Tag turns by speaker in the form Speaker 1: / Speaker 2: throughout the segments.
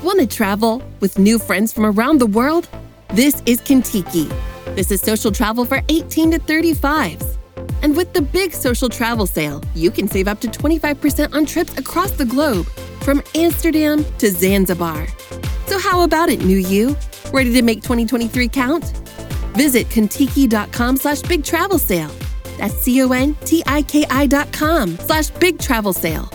Speaker 1: Want to travel with new friends from around the world? This is Kintiki. This is social travel for 18 to 35s. And with the big social travel sale, you can save up to 25% on trips across the globe, from Amsterdam to Zanzibar. So how about it, new you? Ready to make 2023 count? Visit Kontiki.com slash big travel sale. That's C-O-N-T-I-K-I dot com slash big travel sale.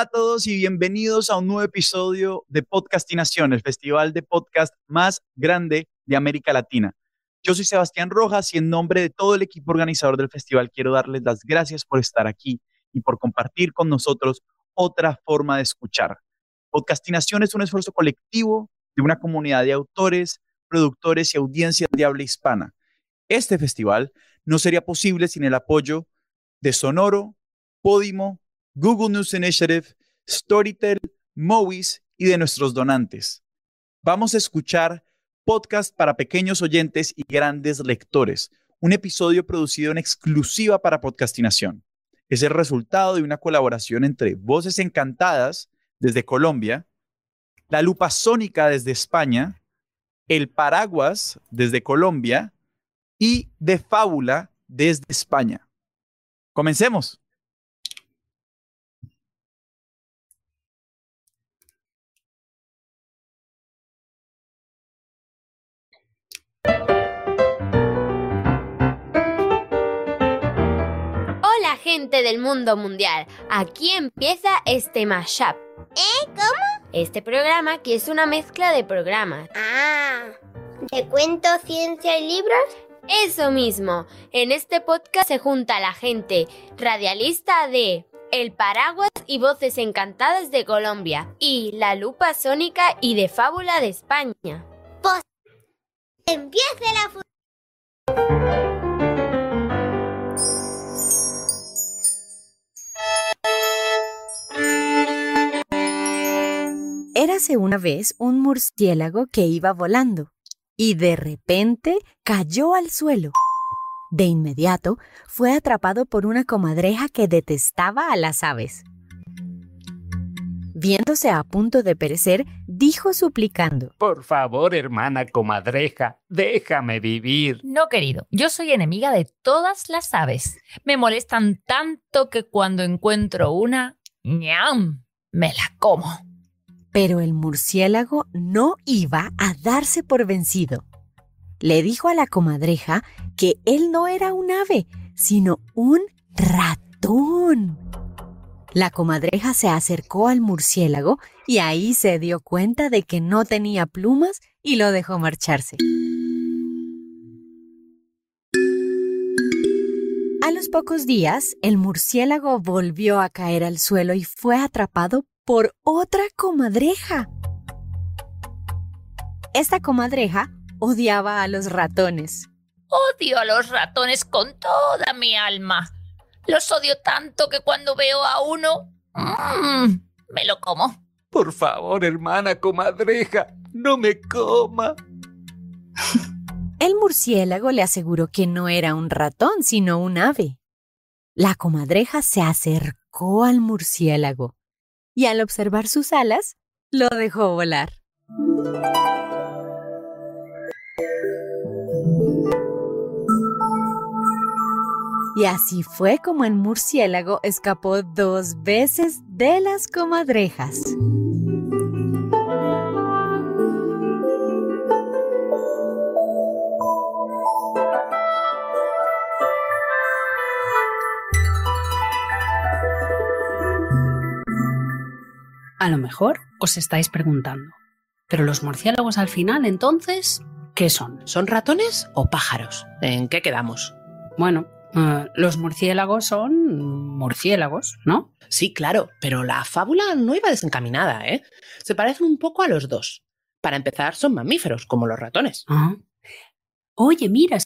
Speaker 2: Hola a todos y bienvenidos a un nuevo episodio de Podcastinación, el festival de podcast más grande de América Latina. Yo soy Sebastián Rojas y en nombre de todo el equipo organizador del festival quiero darles las gracias por estar aquí y por compartir con nosotros otra forma de escuchar. Podcastinación es un esfuerzo colectivo de una comunidad de autores, productores y audiencias de habla hispana. Este festival no sería posible sin el apoyo de Sonoro, Podimo, Google News Initiative, Storytel, Movies y de nuestros donantes. Vamos a escuchar podcast para pequeños oyentes y grandes lectores, un episodio producido en exclusiva para Podcastinación. Es el resultado de una colaboración entre Voces Encantadas desde Colombia, La Lupa Sónica desde España, El Paraguas desde Colombia y De Fábula desde España. Comencemos.
Speaker 3: Gente del mundo mundial, aquí empieza este mashup.
Speaker 4: ¿Eh? ¿Cómo?
Speaker 3: Este programa que es una mezcla de programas.
Speaker 4: Ah, ¿de cuentos, ciencia y libros?
Speaker 3: Eso mismo, en este podcast se junta la gente radialista de El Paraguas y Voces Encantadas de Colombia y La Lupa Sónica y de Fábula de España.
Speaker 4: Pues empiece la
Speaker 5: Érase una vez un murciélago que iba volando y de repente cayó al suelo. De inmediato fue atrapado por una comadreja que detestaba a las aves. Viéndose a punto de perecer, dijo suplicando,
Speaker 6: Por favor, hermana comadreja, déjame vivir.
Speaker 7: No, querido, yo soy enemiga de todas las aves. Me molestan tanto que cuando encuentro una, ñam, me la como.
Speaker 5: Pero el murciélago no iba a darse por vencido. Le dijo a la comadreja que él no era un ave, sino un ratón. La comadreja se acercó al murciélago y ahí se dio cuenta de que no tenía plumas y lo dejó marcharse. A los pocos días, el murciélago volvió a caer al suelo y fue atrapado por otra comadreja. Esta comadreja odiaba a los ratones.
Speaker 7: Odio a los ratones con toda mi alma. Los odio tanto que cuando veo a uno, mm, me lo como.
Speaker 6: Por favor, hermana comadreja, no me coma.
Speaker 5: El murciélago le aseguró que no era un ratón, sino un ave. La comadreja se acercó al murciélago y al observar sus alas, lo dejó volar. Y así fue como el murciélago escapó dos veces de las comadrejas.
Speaker 8: A lo mejor os estáis preguntando, ¿pero los murciélagos al final entonces qué son?
Speaker 9: ¿Son ratones o pájaros? ¿En qué quedamos?
Speaker 8: Bueno, Eh, los murciélagos son murciélagos, ¿no?
Speaker 9: Sí, claro, pero la fábula no iba desencaminada, ¿eh? Se parecen un poco a los dos. Para empezar, son mamíferos, como los ratones.
Speaker 8: Ah. Oye, mira,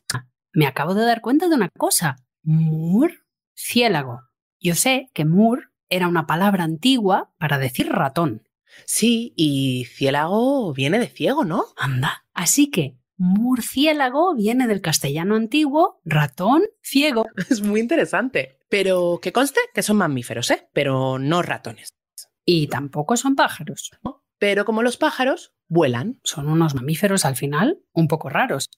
Speaker 8: me acabo de dar cuenta de una cosa. Murciélago. Yo sé que mur era una palabra antigua para decir ratón.
Speaker 9: Sí, y ciélago viene de ciego, ¿no?
Speaker 8: Anda. Así que murciélago viene del castellano antiguo, ratón, ciego.
Speaker 9: Es muy interesante. Pero que conste que son mamíferos, ¿eh? Pero no ratones.
Speaker 8: Y tampoco son pájaros.
Speaker 9: Pero como los pájaros, vuelan.
Speaker 8: Son unos mamíferos al final un poco raros.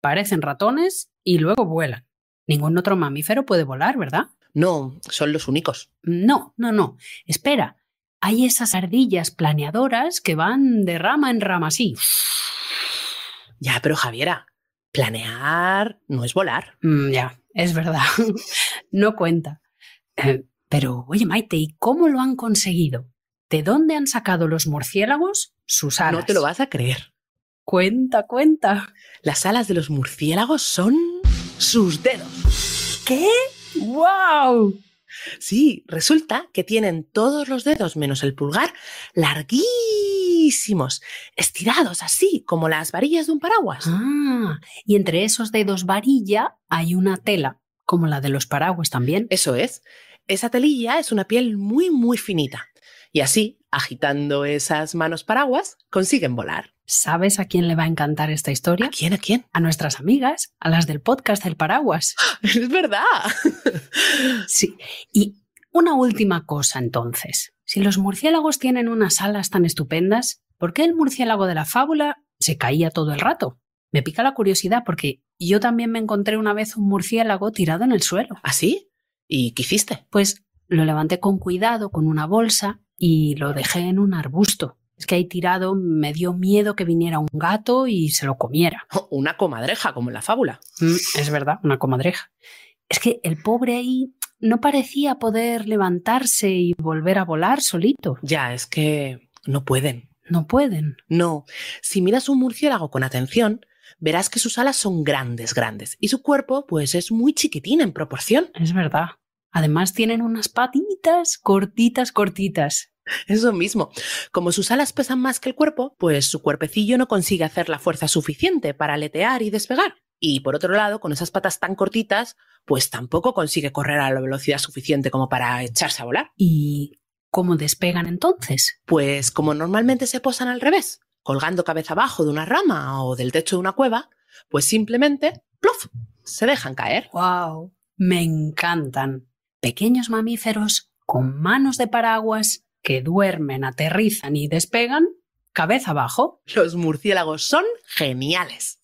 Speaker 8: Parecen ratones y luego vuelan. Ningún otro mamífero puede volar, ¿verdad?
Speaker 9: No, son los únicos.
Speaker 8: No, no, no. Espera. Hay esas ardillas planeadoras que van de rama en rama así.
Speaker 9: Ya, pero Javiera, planear no es volar.
Speaker 8: Mm, ya, es verdad. no cuenta. Eh, pero, oye, Maite, ¿y cómo lo han conseguido? ¿De dónde han sacado los murciélagos sus alas?
Speaker 9: No te lo vas a creer.
Speaker 8: Cuenta, cuenta.
Speaker 9: Las alas de los murciélagos son sus dedos.
Speaker 8: ¿Qué? ¡Wow!
Speaker 9: Sí, resulta que tienen todos los dedos menos el pulgar larguísimos, estirados así, como las varillas de un paraguas.
Speaker 8: Ah, y entre esos dedos varilla hay una tela, como la de los paraguas también.
Speaker 9: Eso es. Esa telilla es una piel muy, muy finita. Y así, agitando esas manos paraguas, consiguen volar.
Speaker 8: ¿Sabes a quién le va a encantar esta historia?
Speaker 9: ¿A quién? ¿A quién?
Speaker 8: A nuestras amigas, a las del podcast del paraguas.
Speaker 9: Es verdad.
Speaker 8: sí. Y una última cosa entonces. Si los murciélagos tienen unas alas tan estupendas, ¿por qué el murciélago de la fábula se caía todo el rato? Me pica la curiosidad porque yo también me encontré una vez un murciélago tirado en el suelo.
Speaker 9: ¿Ah, sí? ¿Y qué hiciste?
Speaker 8: Pues lo levanté con cuidado con una bolsa y lo dejé en un arbusto. Es que ahí tirado me dio miedo que viniera un gato y se lo comiera.
Speaker 9: Una comadreja, como en la fábula.
Speaker 8: Mm, es verdad, una comadreja. Es que el pobre ahí no parecía poder levantarse y volver a volar solito.
Speaker 9: Ya, es que no pueden.
Speaker 8: No pueden.
Speaker 9: No. Si miras un murciélago con atención, verás que sus alas son grandes, grandes, y su cuerpo, pues, es muy chiquitín en proporción.
Speaker 8: Es verdad. Además tienen unas patitas cortitas, cortitas.
Speaker 9: Eso mismo. Como sus alas pesan más que el cuerpo, pues su cuerpecillo no consigue hacer la fuerza suficiente para aletear y despegar. Y por otro lado, con esas patas tan cortitas, pues tampoco consigue correr a la velocidad suficiente como para echarse a volar.
Speaker 8: ¿Y cómo despegan entonces?
Speaker 9: Pues como normalmente se posan al revés, colgando cabeza abajo de una rama o del techo de una cueva, pues simplemente, ¡pluf!, se dejan caer.
Speaker 8: ¡Wow! Me encantan. Pequeños mamíferos con manos de paraguas que duermen, aterrizan y despegan cabeza abajo.
Speaker 9: Los murciélagos son geniales.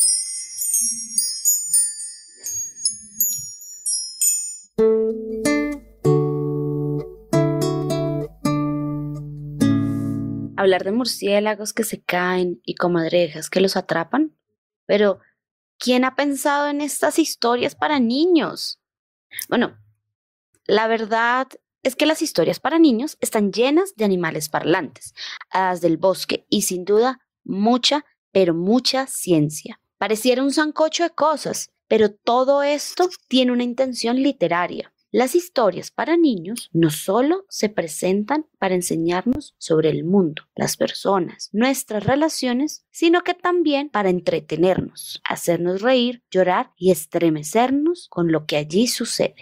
Speaker 10: Hablar de murciélagos que se caen y comadrejas que los atrapan. Pero, ¿quién ha pensado en estas historias para niños? Bueno, la verdad es que las historias para niños están llenas de animales parlantes, hadas del bosque y sin duda mucha, pero mucha ciencia. Pareciera un zancocho de cosas, pero todo esto tiene una intención literaria. Las historias para niños no solo se presentan para enseñarnos sobre el mundo, las personas, nuestras relaciones, sino que también para entretenernos, hacernos reír, llorar y estremecernos con lo que allí sucede.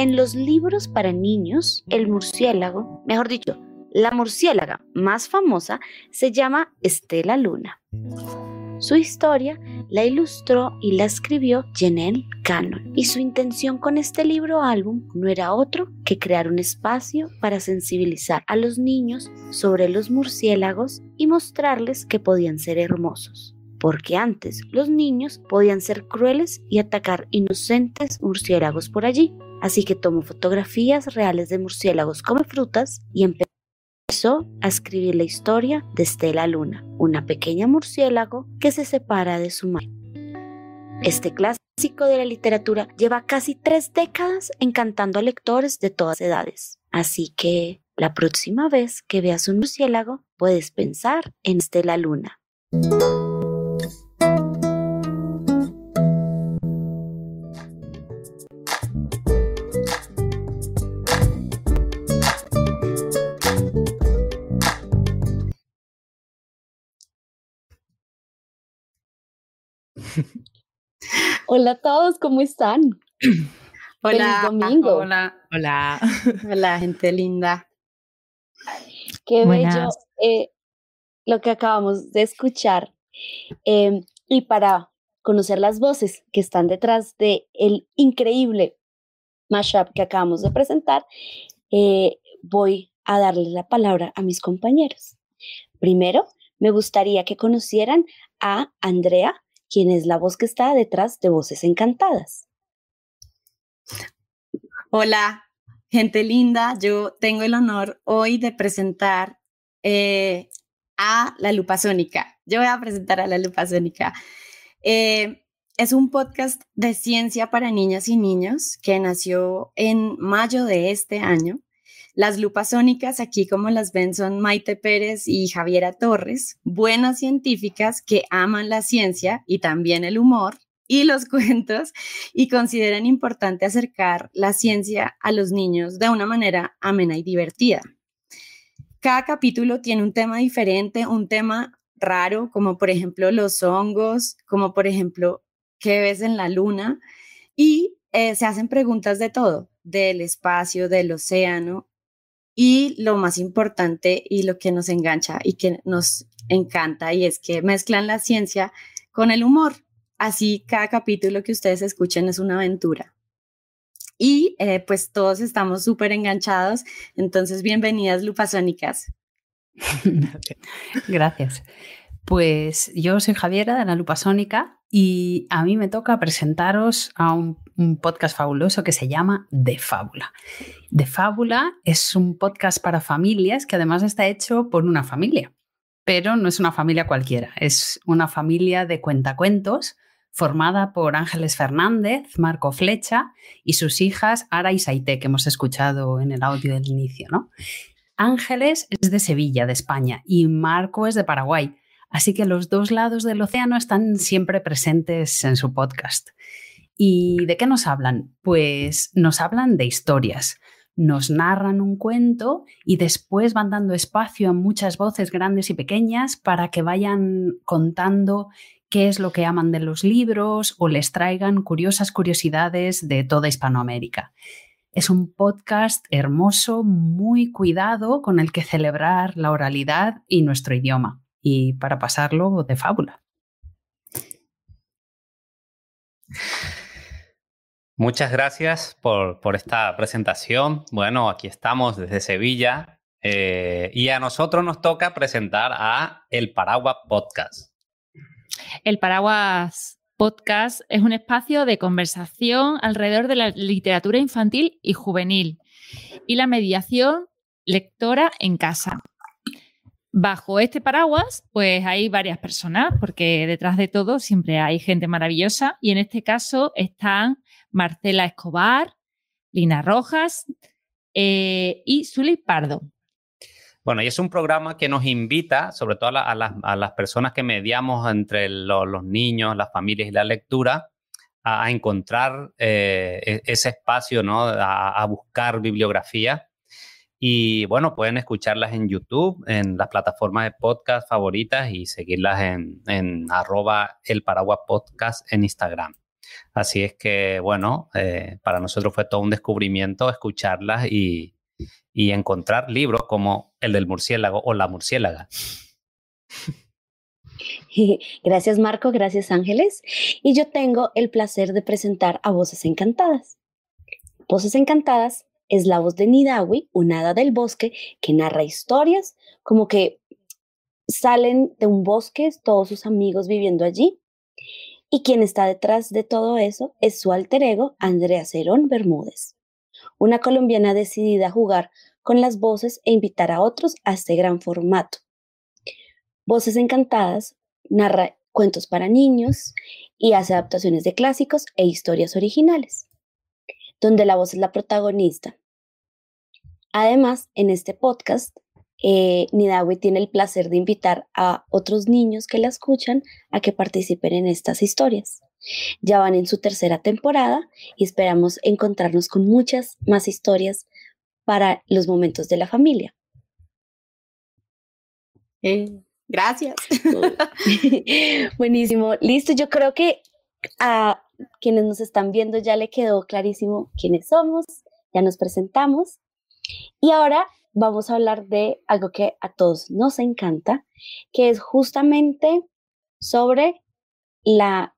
Speaker 10: En los libros para niños, el murciélago, mejor dicho, la murciélaga más famosa se llama Estela Luna. Su historia la ilustró y la escribió Janelle Cannon y su intención con este libro álbum no era otro que crear un espacio para sensibilizar a los niños sobre los murciélagos y mostrarles que podían ser hermosos porque antes los niños podían ser crueles y atacar inocentes murciélagos por allí. Así que tomó fotografías reales de murciélagos come frutas y empezó a escribir la historia de Estela Luna, una pequeña murciélago que se separa de su madre. Este clásico de la literatura lleva casi tres décadas encantando a lectores de todas edades. Así que la próxima vez que veas un murciélago puedes pensar en Estela Luna. Hola a todos, ¿cómo están?
Speaker 11: Hola,
Speaker 10: Feliz domingo.
Speaker 8: Hola.
Speaker 11: Hola, hola, gente linda.
Speaker 10: Qué bello eh, lo que acabamos de escuchar. Em, y para conocer las voces que están detrás de el increíble mashup que acabamos de presentar, eh, voy a darle la palabra a mis compañeros. Primero, me gustaría que conocieran a Andrea, quien es la voz que está detrás de Voces Encantadas.
Speaker 11: Hola, gente linda. Yo tengo el honor hoy de presentar eh, a La Lupa Sónica. Yo voy a presentar a La Lupa Sónica. Eh, es un podcast de ciencia para niñas y niños que nació en mayo de este año. Las lupas sónicas, aquí como las ven, son Maite Pérez y Javiera Torres, buenas científicas que aman la ciencia y también el humor y los cuentos y consideran importante acercar la ciencia a los niños de una manera amena y divertida. Cada capítulo tiene un tema diferente, un tema raro, como por ejemplo los hongos, como por ejemplo qué ves en la luna, y eh, se hacen preguntas de todo, del espacio, del océano, y lo más importante y lo que nos engancha y que nos encanta, y es que mezclan la ciencia con el humor. Así cada capítulo que ustedes escuchen es una aventura. Y eh, pues todos estamos súper enganchados. Entonces, bienvenidas, Lupasónicas.
Speaker 8: Gracias. Pues yo soy Javiera de la Lupa Sónica y a mí me toca presentaros a un, podcast fabuloso que se llama De Fábula. De Fábula es un podcast para familias que además está hecho por una familia, pero no es una familia cualquiera, es una familia de cuentacuentos formada por Ángeles Fernández, Marco Flecha y sus hijas Ara y Saité, que hemos escuchado en el audio del inicio. ¿no? Ángeles es de Sevilla, de España, y Marco es de Paraguay. Así que los dos lados del océano están siempre presentes en su podcast. ¿Y de qué nos hablan? Pues nos hablan de historias. Nos narran un cuento y después van dando espacio a muchas voces grandes y pequeñas para que vayan contando qué es lo que aman de los libros o les traigan curiosas curiosidades de toda Hispanoamérica. Es un podcast hermoso, muy cuidado, con el que celebrar la oralidad y nuestro idioma, y para pasarlo de fábula.
Speaker 12: Muchas gracias por, por esta presentación. Bueno, aquí estamos desde Sevilla eh, y a nosotros nos toca presentar a El Paraguas Podcast.
Speaker 13: El Paraguas Podcast es un espacio de conversación alrededor de la literatura infantil y juvenil y la mediación lectora en casa. Bajo este paraguas, pues hay varias personas, porque detrás de todo siempre hay gente maravillosa y en este caso están Marcela Escobar, Lina Rojas eh, y Zuli Pardo.
Speaker 12: Bueno, y es un programa que nos invita, sobre todo a, la- a las, a las personas que mediamos entre lo- los niños, las familias y la lectura, a, encontrar eh, e- ese espacio, ¿no? A buscar bibliografía. Y bueno, pueden escucharlas en YouTube, en las plataformas de podcast favoritas y seguirlas en, en arroba el paraguas podcast en Instagram. Así es que, bueno, eh, para nosotros fue todo un descubrimiento escucharlas y, y encontrar libros como el del murciélago o la murciélaga.
Speaker 10: Gracias Marco, gracias Ángeles. Y yo tengo el placer de presentar a Voces Encantadas. Voces Encantadas es la voz de Nidawi, una hada del bosque que narra historias como que salen de un bosque, todos sus amigos viviendo allí. Y quien está detrás de todo eso es su alter ego, Andrea Cerón Bermúdez, una colombiana decidida a jugar con las voces e invitar a otros a este gran formato. Voces Encantadas narra cuentos para niños y hace adaptaciones de clásicos e historias originales, donde la voz es la protagonista. Además, en este podcast, eh, Nidawi tiene el placer de invitar a otros niños que la escuchan a que participen en estas historias. Ya van en su tercera temporada y esperamos encontrarnos con muchas más historias para los momentos de la familia.
Speaker 11: Eh, gracias.
Speaker 10: Buenísimo. Listo, yo creo que a quienes nos están viendo ya le quedó clarísimo quiénes somos, ya nos presentamos. Y ahora vamos a hablar de algo que a todos nos encanta, que es justamente sobre la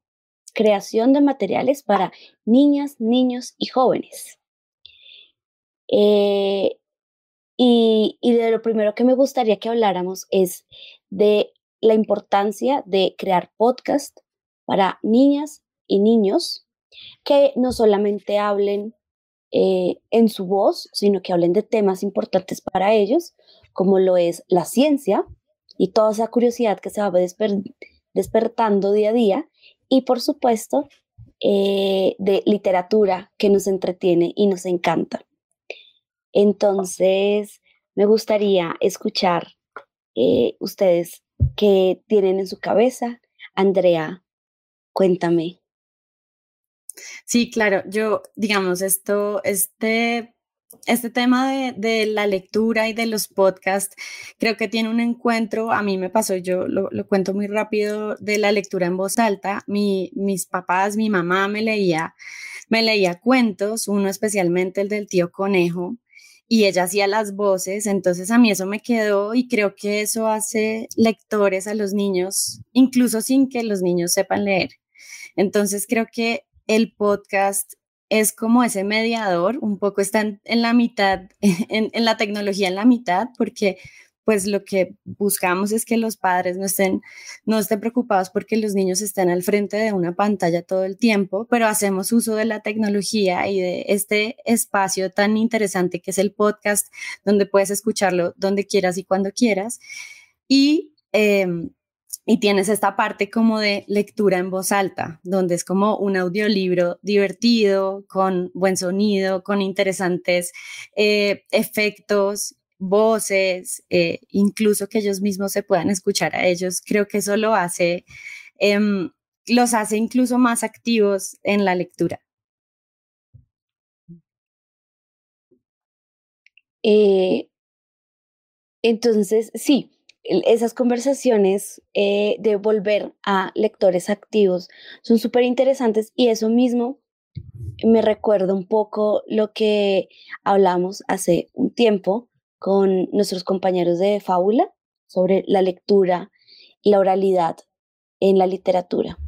Speaker 10: creación de materiales para niñas, niños y jóvenes. Eh, y, y de lo primero que me gustaría que habláramos es de la importancia de crear podcast para niñas y niños que no solamente hablen eh, en su voz, sino que hablen de temas importantes para ellos, como lo es la ciencia y toda esa curiosidad que se va despertando día a día, y por supuesto, eh, de literatura que nos entretiene y nos encanta. Entonces, me gustaría escuchar eh, ustedes qué tienen en su cabeza. Andrea, cuéntame.
Speaker 11: Sí, claro, yo, digamos, esto, este, este tema de, la lectura y de los podcasts, creo que tiene un encuentro, a mí me pasó, yo lo, cuento muy rápido, de la lectura en voz alta. Mi, mis papás, mi mamá me leía, me leía cuentos, uno especialmente el del tío conejo, y ella hacía las voces, entonces a mí eso me quedó y creo que eso hace lectores a los niños, incluso sin que los niños sepan leer. Entonces creo que el podcast es como ese mediador, un poco está en, la mitad, en, la tecnología en la mitad, porque pues lo que buscamos es que los padres no estén, no estén preocupados porque los niños estén al frente de una pantalla todo el tiempo, pero hacemos uso de la tecnología y de este espacio tan interesante que es el podcast, donde puedes escucharlo donde quieras y cuando quieras. Y em, y tienes esta parte como de lectura en voz alta, donde es como un audiolibro divertido, con buen sonido, con interesantes eh, efectos, voces, eh, incluso que ellos mismos se puedan escuchar a ellos. Creo que eso lo hace, em, los hace incluso más activos en la lectura.
Speaker 10: Eh, entonces, sí, esas conversaciones eh, de volver a lectores activos son súper interesantes y eso mismo me recuerda un poco lo que hablamos hace un tiempo con nuestros compañeros de fábula sobre la lectura y la oralidad en la literatura.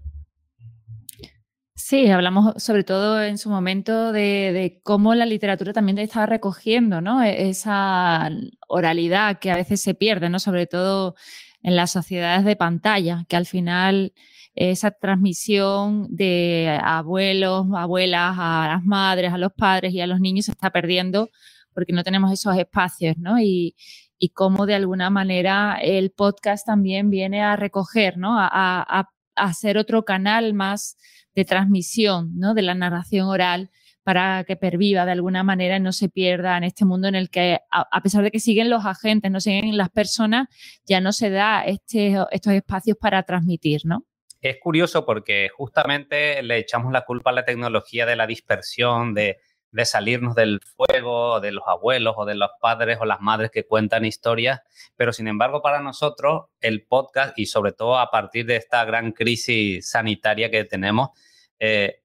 Speaker 13: Sí, hablamos sobre todo en su momento de, cómo la literatura también estaba recogiendo, ¿no? E, esa oralidad que a veces se pierde, ¿no? Sobre todo en las sociedades de pantalla, que al final esa transmisión de abuelos, abuelas, a las madres, a los padres y a los niños se está perdiendo porque no tenemos esos espacios, ¿no? Y, y cómo de alguna manera el podcast también viene a recoger, ¿no? A, a, a ser otro canal más de transmisión ¿no? de la narración oral para que perviva de alguna manera y no se pierda en este mundo en el que, a, pesar de que siguen los agentes, no siguen las personas, ya no se da este, estos espacios para transmitir, ¿no?
Speaker 12: Es curioso porque justamente le echamos la culpa a la tecnología de la dispersión, de, de salirnos del fuego, de los abuelos o de los padres o las madres que cuentan historias, pero sin embargo para nosotros el podcast y sobre todo a partir de esta gran crisis sanitaria que tenemos, eh,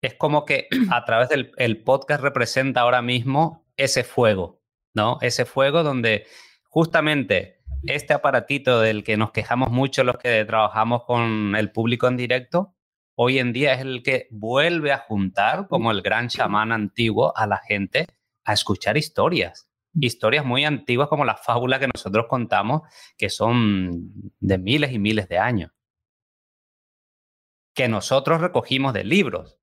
Speaker 12: es como que a través del el podcast representa ahora mismo ese fuego, ¿no? Ese fuego donde justamente este aparatito del que nos quejamos mucho los que trabajamos con el público en directo, hoy en día es el que vuelve a juntar, como el gran chamán antiguo, a la gente a escuchar historias. Historias muy antiguas como la fábula que nosotros contamos, que son de miles y miles de años. Que nosotros recogimos de libros.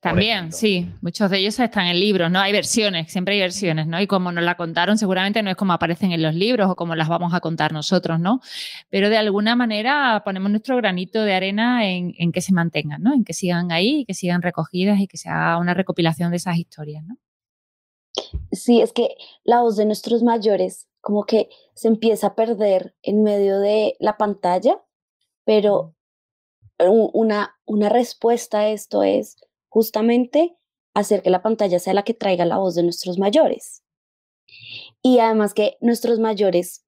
Speaker 13: También, sí, muchos de ellos están en libros, ¿no? Hay versiones, siempre hay versiones, ¿no? Y como nos la contaron, seguramente no es como aparecen en los libros o como las vamos a contar nosotros, ¿no? Pero de alguna manera ponemos nuestro granito de arena en, que se mantengan, ¿no? En que sigan ahí, que sigan recogidas y que se haga una recopilación de esas historias, ¿no?
Speaker 10: Sí, es que la voz de nuestros mayores como que se empieza a perder en medio de la pantalla, pero una, una respuesta a esto es justamente hacer que la pantalla sea la que traiga la voz de nuestros mayores. Y además que nuestros mayores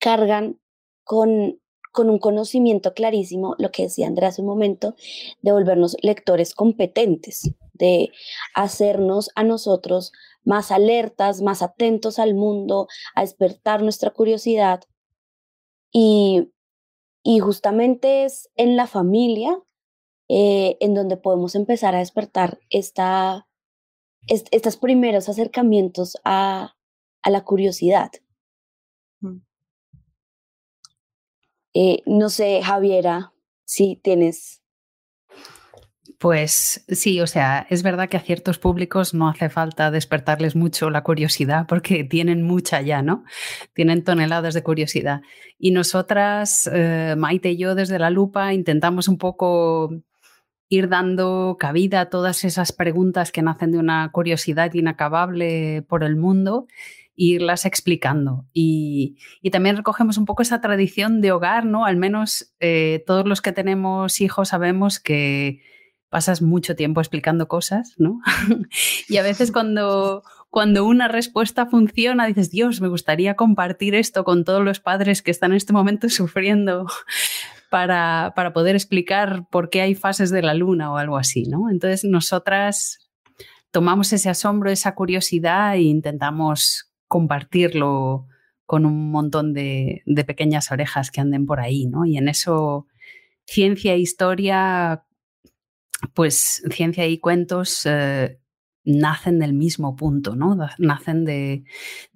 Speaker 10: cargan con, con un conocimiento clarísimo, lo que decía Andrea hace un momento, de volvernos lectores competentes, de hacernos a nosotros más alertas, más atentos al mundo, a despertar nuestra curiosidad. Y, y justamente es en la familia eh, en donde podemos empezar a despertar esta, estos primeros acercamientos a, a la curiosidad. Mm. Eh, no sé, Javiera, si tienes
Speaker 8: pues sí, o sea, es verdad que a ciertos públicos no hace falta despertarles mucho la curiosidad porque tienen mucha ya, ¿no? Tienen toneladas de curiosidad. Y nosotras, eh, Maite y yo, desde la lupa, intentamos un poco ir dando cabida a todas esas preguntas que nacen de una curiosidad inacabable por el mundo e irlas explicando. Y, también recogemos un poco esa tradición de hogar, ¿no? Al menos eh, todos los que tenemos hijos sabemos que pasas mucho tiempo explicando cosas, ¿no? y a veces cuando, cuando una respuesta funciona, dices, Dios, me gustaría compartir esto con todos los padres que están en este momento sufriendo para, para poder explicar por qué hay fases de la luna o algo así, ¿no? Entonces nosotras tomamos ese asombro, esa curiosidad e intentamos compartirlo con un montón de, de pequeñas orejas que anden por ahí, ¿no? Y en eso ciencia e historia pues ciencia y cuentos eh, nacen del mismo punto, ¿no? Nacen de,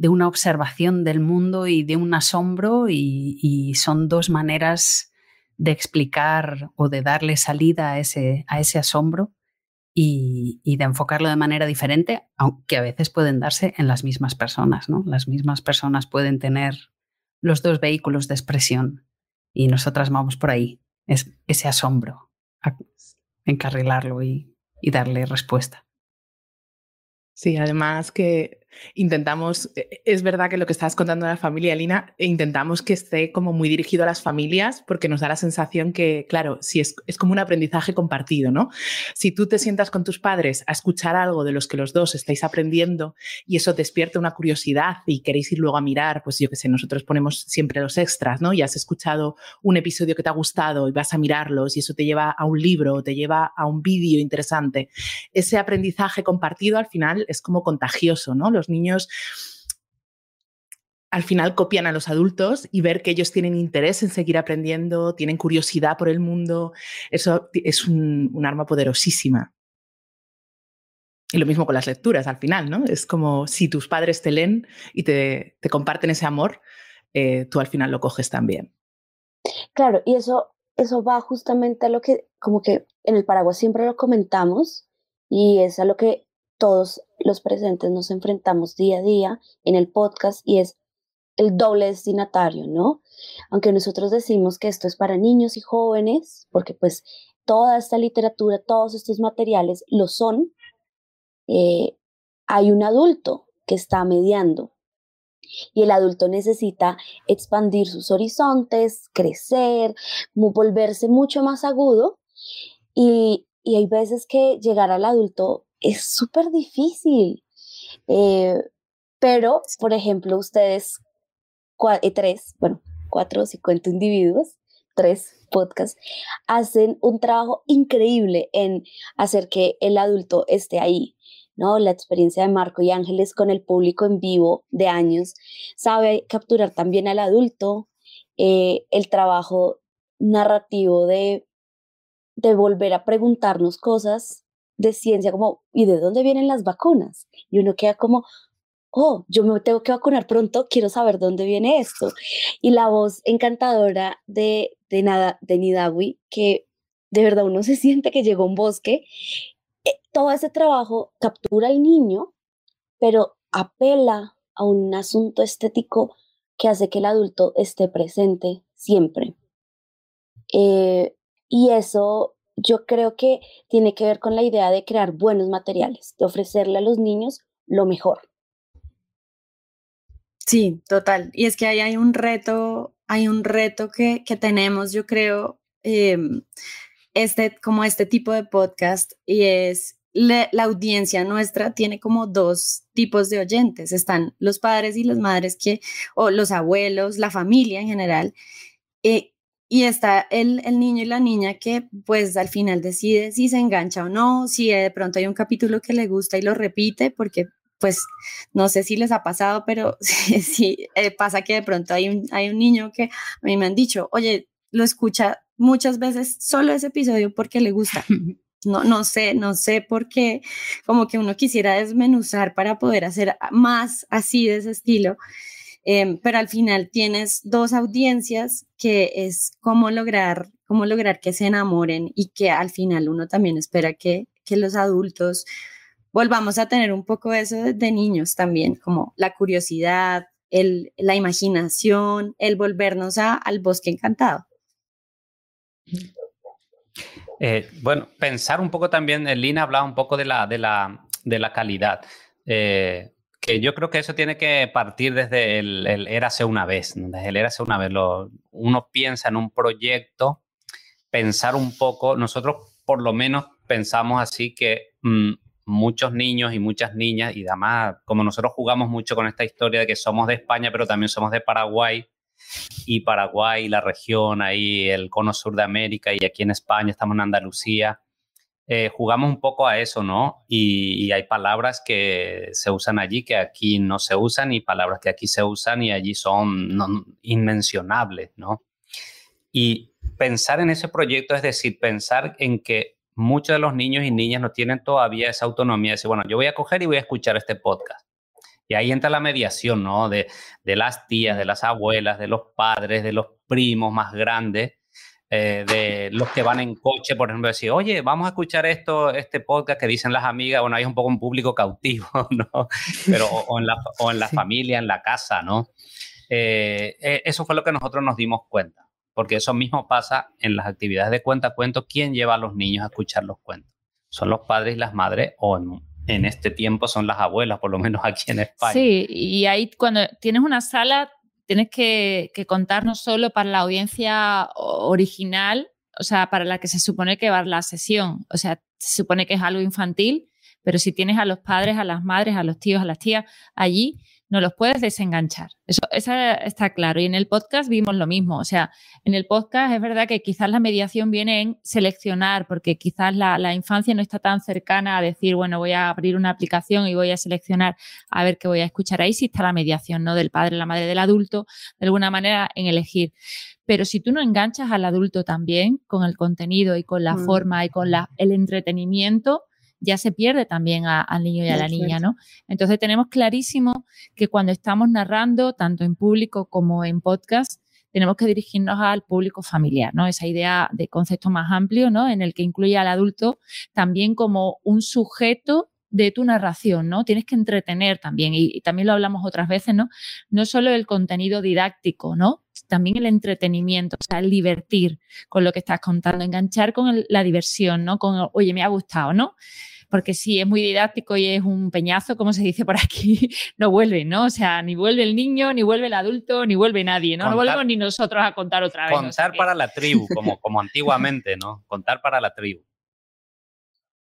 Speaker 8: una observación del mundo y de un asombro y, son dos maneras de explicar o de darle salida a ese, a ese asombro y, de enfocarlo de manera diferente, aunque a veces pueden darse en las mismas personas, ¿no? Las mismas personas pueden tener los dos vehículos de expresión y nosotras vamos por ahí, es ese asombro, encarrilarlo y, y darle respuesta.
Speaker 9: Sí, además que intentamos, e, e, es verdad que lo que estás contando de la familia, Lina, intentamos que esté como muy dirigido a las familias porque nos da la sensación que, claro, si es, es, como un aprendizaje compartido, ¿no? Si tú te sientas con tus padres a escuchar algo de los que los dos estáis aprendiendo y eso despierta una curiosidad y queréis ir luego a mirar, pues yo qué sé, nosotros ponemos siempre los extras, ¿no? Y has escuchado un episodio que te ha gustado y vas a mirarlos y eso te lleva a un libro o te lleva a un vídeo interesante. Ese aprendizaje compartido al final es como contagioso, ¿no? Niños al final copian a los adultos y ver que ellos tienen interés en seguir aprendiendo, tienen curiosidad por el mundo, eso es un, arma poderosísima. Y lo mismo con las lecturas al final, ¿no? Es como si tus padres te leen y te, comparten ese amor, eh, tú al final lo coges también.
Speaker 10: Claro, y eso, eso va justamente a lo que, como que en el Paraguay siempre lo comentamos, y es a lo que todos los presentes nos enfrentamos día a día en el podcast y es el doble destinatario, ¿no? Aunque nosotros decimos que esto es para niños y jóvenes, porque pues toda esta literatura, todos estos materiales lo son, eh, hay un adulto que está mediando y el adulto necesita expandir sus horizontes, crecer, volverse mucho más agudo y, y hay veces que llegar al adulto es súper difícil. Eh, pero, por ejemplo, ustedes, eh, tres, bueno, cuatro o cincuenta individuos, tres podcasts, hacen un trabajo increíble en hacer que el adulto esté ahí. ¿no? La experiencia de Marco y Ángeles con el público en vivo de años sabe capturar también al adulto, eh, el trabajo narrativo de, de volver a preguntarnos cosas de ciencia como, ¿y de dónde vienen las vacunas? Y uno queda como, oh, yo me tengo que vacunar pronto, quiero saber dónde viene esto. Y la voz encantadora de, de, nada, de Nidawi, que de verdad uno se siente que llegó a un bosque, eh, todo ese trabajo captura al niño, pero apela a un asunto estético que hace que el adulto esté presente siempre. Eh, y eso yo creo que tiene que ver con la idea de crear buenos materiales, de ofrecerle a los niños lo mejor.
Speaker 11: Sí, total. Y es que ahí hay un reto, hay un reto que, que tenemos, yo creo, em, este, como este tipo de podcast, y es la audiencia nuestra tiene como dos tipos de oyentes. Están los padres y las madres que, o los abuelos, la familia en general, eh, y está el, el, niño y la niña que pues al final decide si se engancha o no, si de pronto hay un capítulo que le gusta y lo repite, porque pues no sé si les ha pasado, pero sí, eh, pasa que de pronto hay un, hay un niño que a mí me han dicho, oye, lo escucha muchas veces solo ese episodio porque le gusta. No, no sé, no sé por qué, como que uno quisiera desmenuzar para poder hacer más así de ese estilo. Em, pero al final tienes dos audiencias que es cómo lograr, cómo lograr que se enamoren y que al final uno también espera que, que los adultos volvamos a tener un poco eso de, niños también, como la curiosidad, el, la imaginación, el volvernos a, al bosque encantado.
Speaker 12: Eh, bueno, pensar un poco también, eh, Lina hablaba un poco de la, de la, de la calidad. Eh, que yo creo que eso tiene que partir desde el, el érase una vez, desde el érase una vez. Uno piensa en un proyecto, pensar un poco, nosotros por lo menos pensamos así que mm, muchos niños y muchas niñas, y además como nosotros jugamos mucho con esta historia de que somos de España, pero también somos de Paraguay, y Paraguay, la región, ahí el cono sur de América, y aquí en España estamos en Andalucía, eh, jugamos un poco a eso, ¿no? Y, hay palabras que se usan allí que aquí no se usan y palabras que aquí se usan y allí son inmencionables, ¿no? Y pensar en ese proyecto es decir, pensar en que muchos de los niños y niñas no tienen todavía esa autonomía de decir, bueno, yo voy a coger y voy a escuchar este podcast. Y ahí entra la mediación, ¿no? De las tías, de las abuelas, de los padres, de los primos más grandes, eh, de los que van en coche, por ejemplo, decir, oye, vamos a escuchar esto, este podcast que dicen las amigas, bueno, hay un poco un público cautivo, ¿no? Pero o, en, la, o en la familia, en la casa, ¿no? Eh, eh, eso fue lo que nosotros nos dimos cuenta, porque eso mismo pasa en las actividades de cuenta cuento, ¿quién lleva a los niños a escuchar los cuentos? Son los padres y las madres o en, en este tiempo son las abuelas, por lo menos aquí en España.
Speaker 13: Sí, y ahí cuando tienes una sala tienes que, contar no solo para la audiencia original, o sea, para la que se supone que va la sesión, o sea, se supone que es algo infantil, pero si tienes a los padres, a las madres, a los tíos, a las tías allí, no los puedes desenganchar. Eso, está claro. Y en el podcast vimos lo mismo. O sea, en el podcast es verdad que quizás la mediación viene en seleccionar, porque quizás la, la, infancia no está tan cercana a decir, bueno, voy a abrir una aplicación y voy a seleccionar a ver qué voy a escuchar. Ahí sí está la mediación, ¿no? Del padre, la madre, del adulto, de alguna manera en elegir. Pero si tú no enganchas al adulto también con el contenido y con la mm. forma y con la, el entretenimiento, ya se pierde también al niño y a la niña, ¿no? Entonces tenemos clarísimo que cuando estamos narrando, tanto en público como en podcast, tenemos que dirigirnos al público familiar, ¿no? Esa idea de concepto más amplio, ¿no? En el que incluye al adulto también como un sujeto de tu narración, ¿no? Tienes que entretener también, y, también lo hablamos otras veces, ¿no? No solo el contenido didáctico, ¿no? También el entretenimiento, o sea, el divertir con lo que estás contando, enganchar con la diversión, ¿no? Con, oye, me ha gustado, ¿no? Porque si es muy didáctico y es un peñazo, como se dice por aquí, no vuelve, ¿no? O sea, ni vuelve el niño, ni vuelve el adulto, ni vuelve nadie, ¿no? no volvemos ni nosotros a contar otra vez.
Speaker 12: Contar para la tribu, como, como antiguamente, ¿no? Contar para la tribu.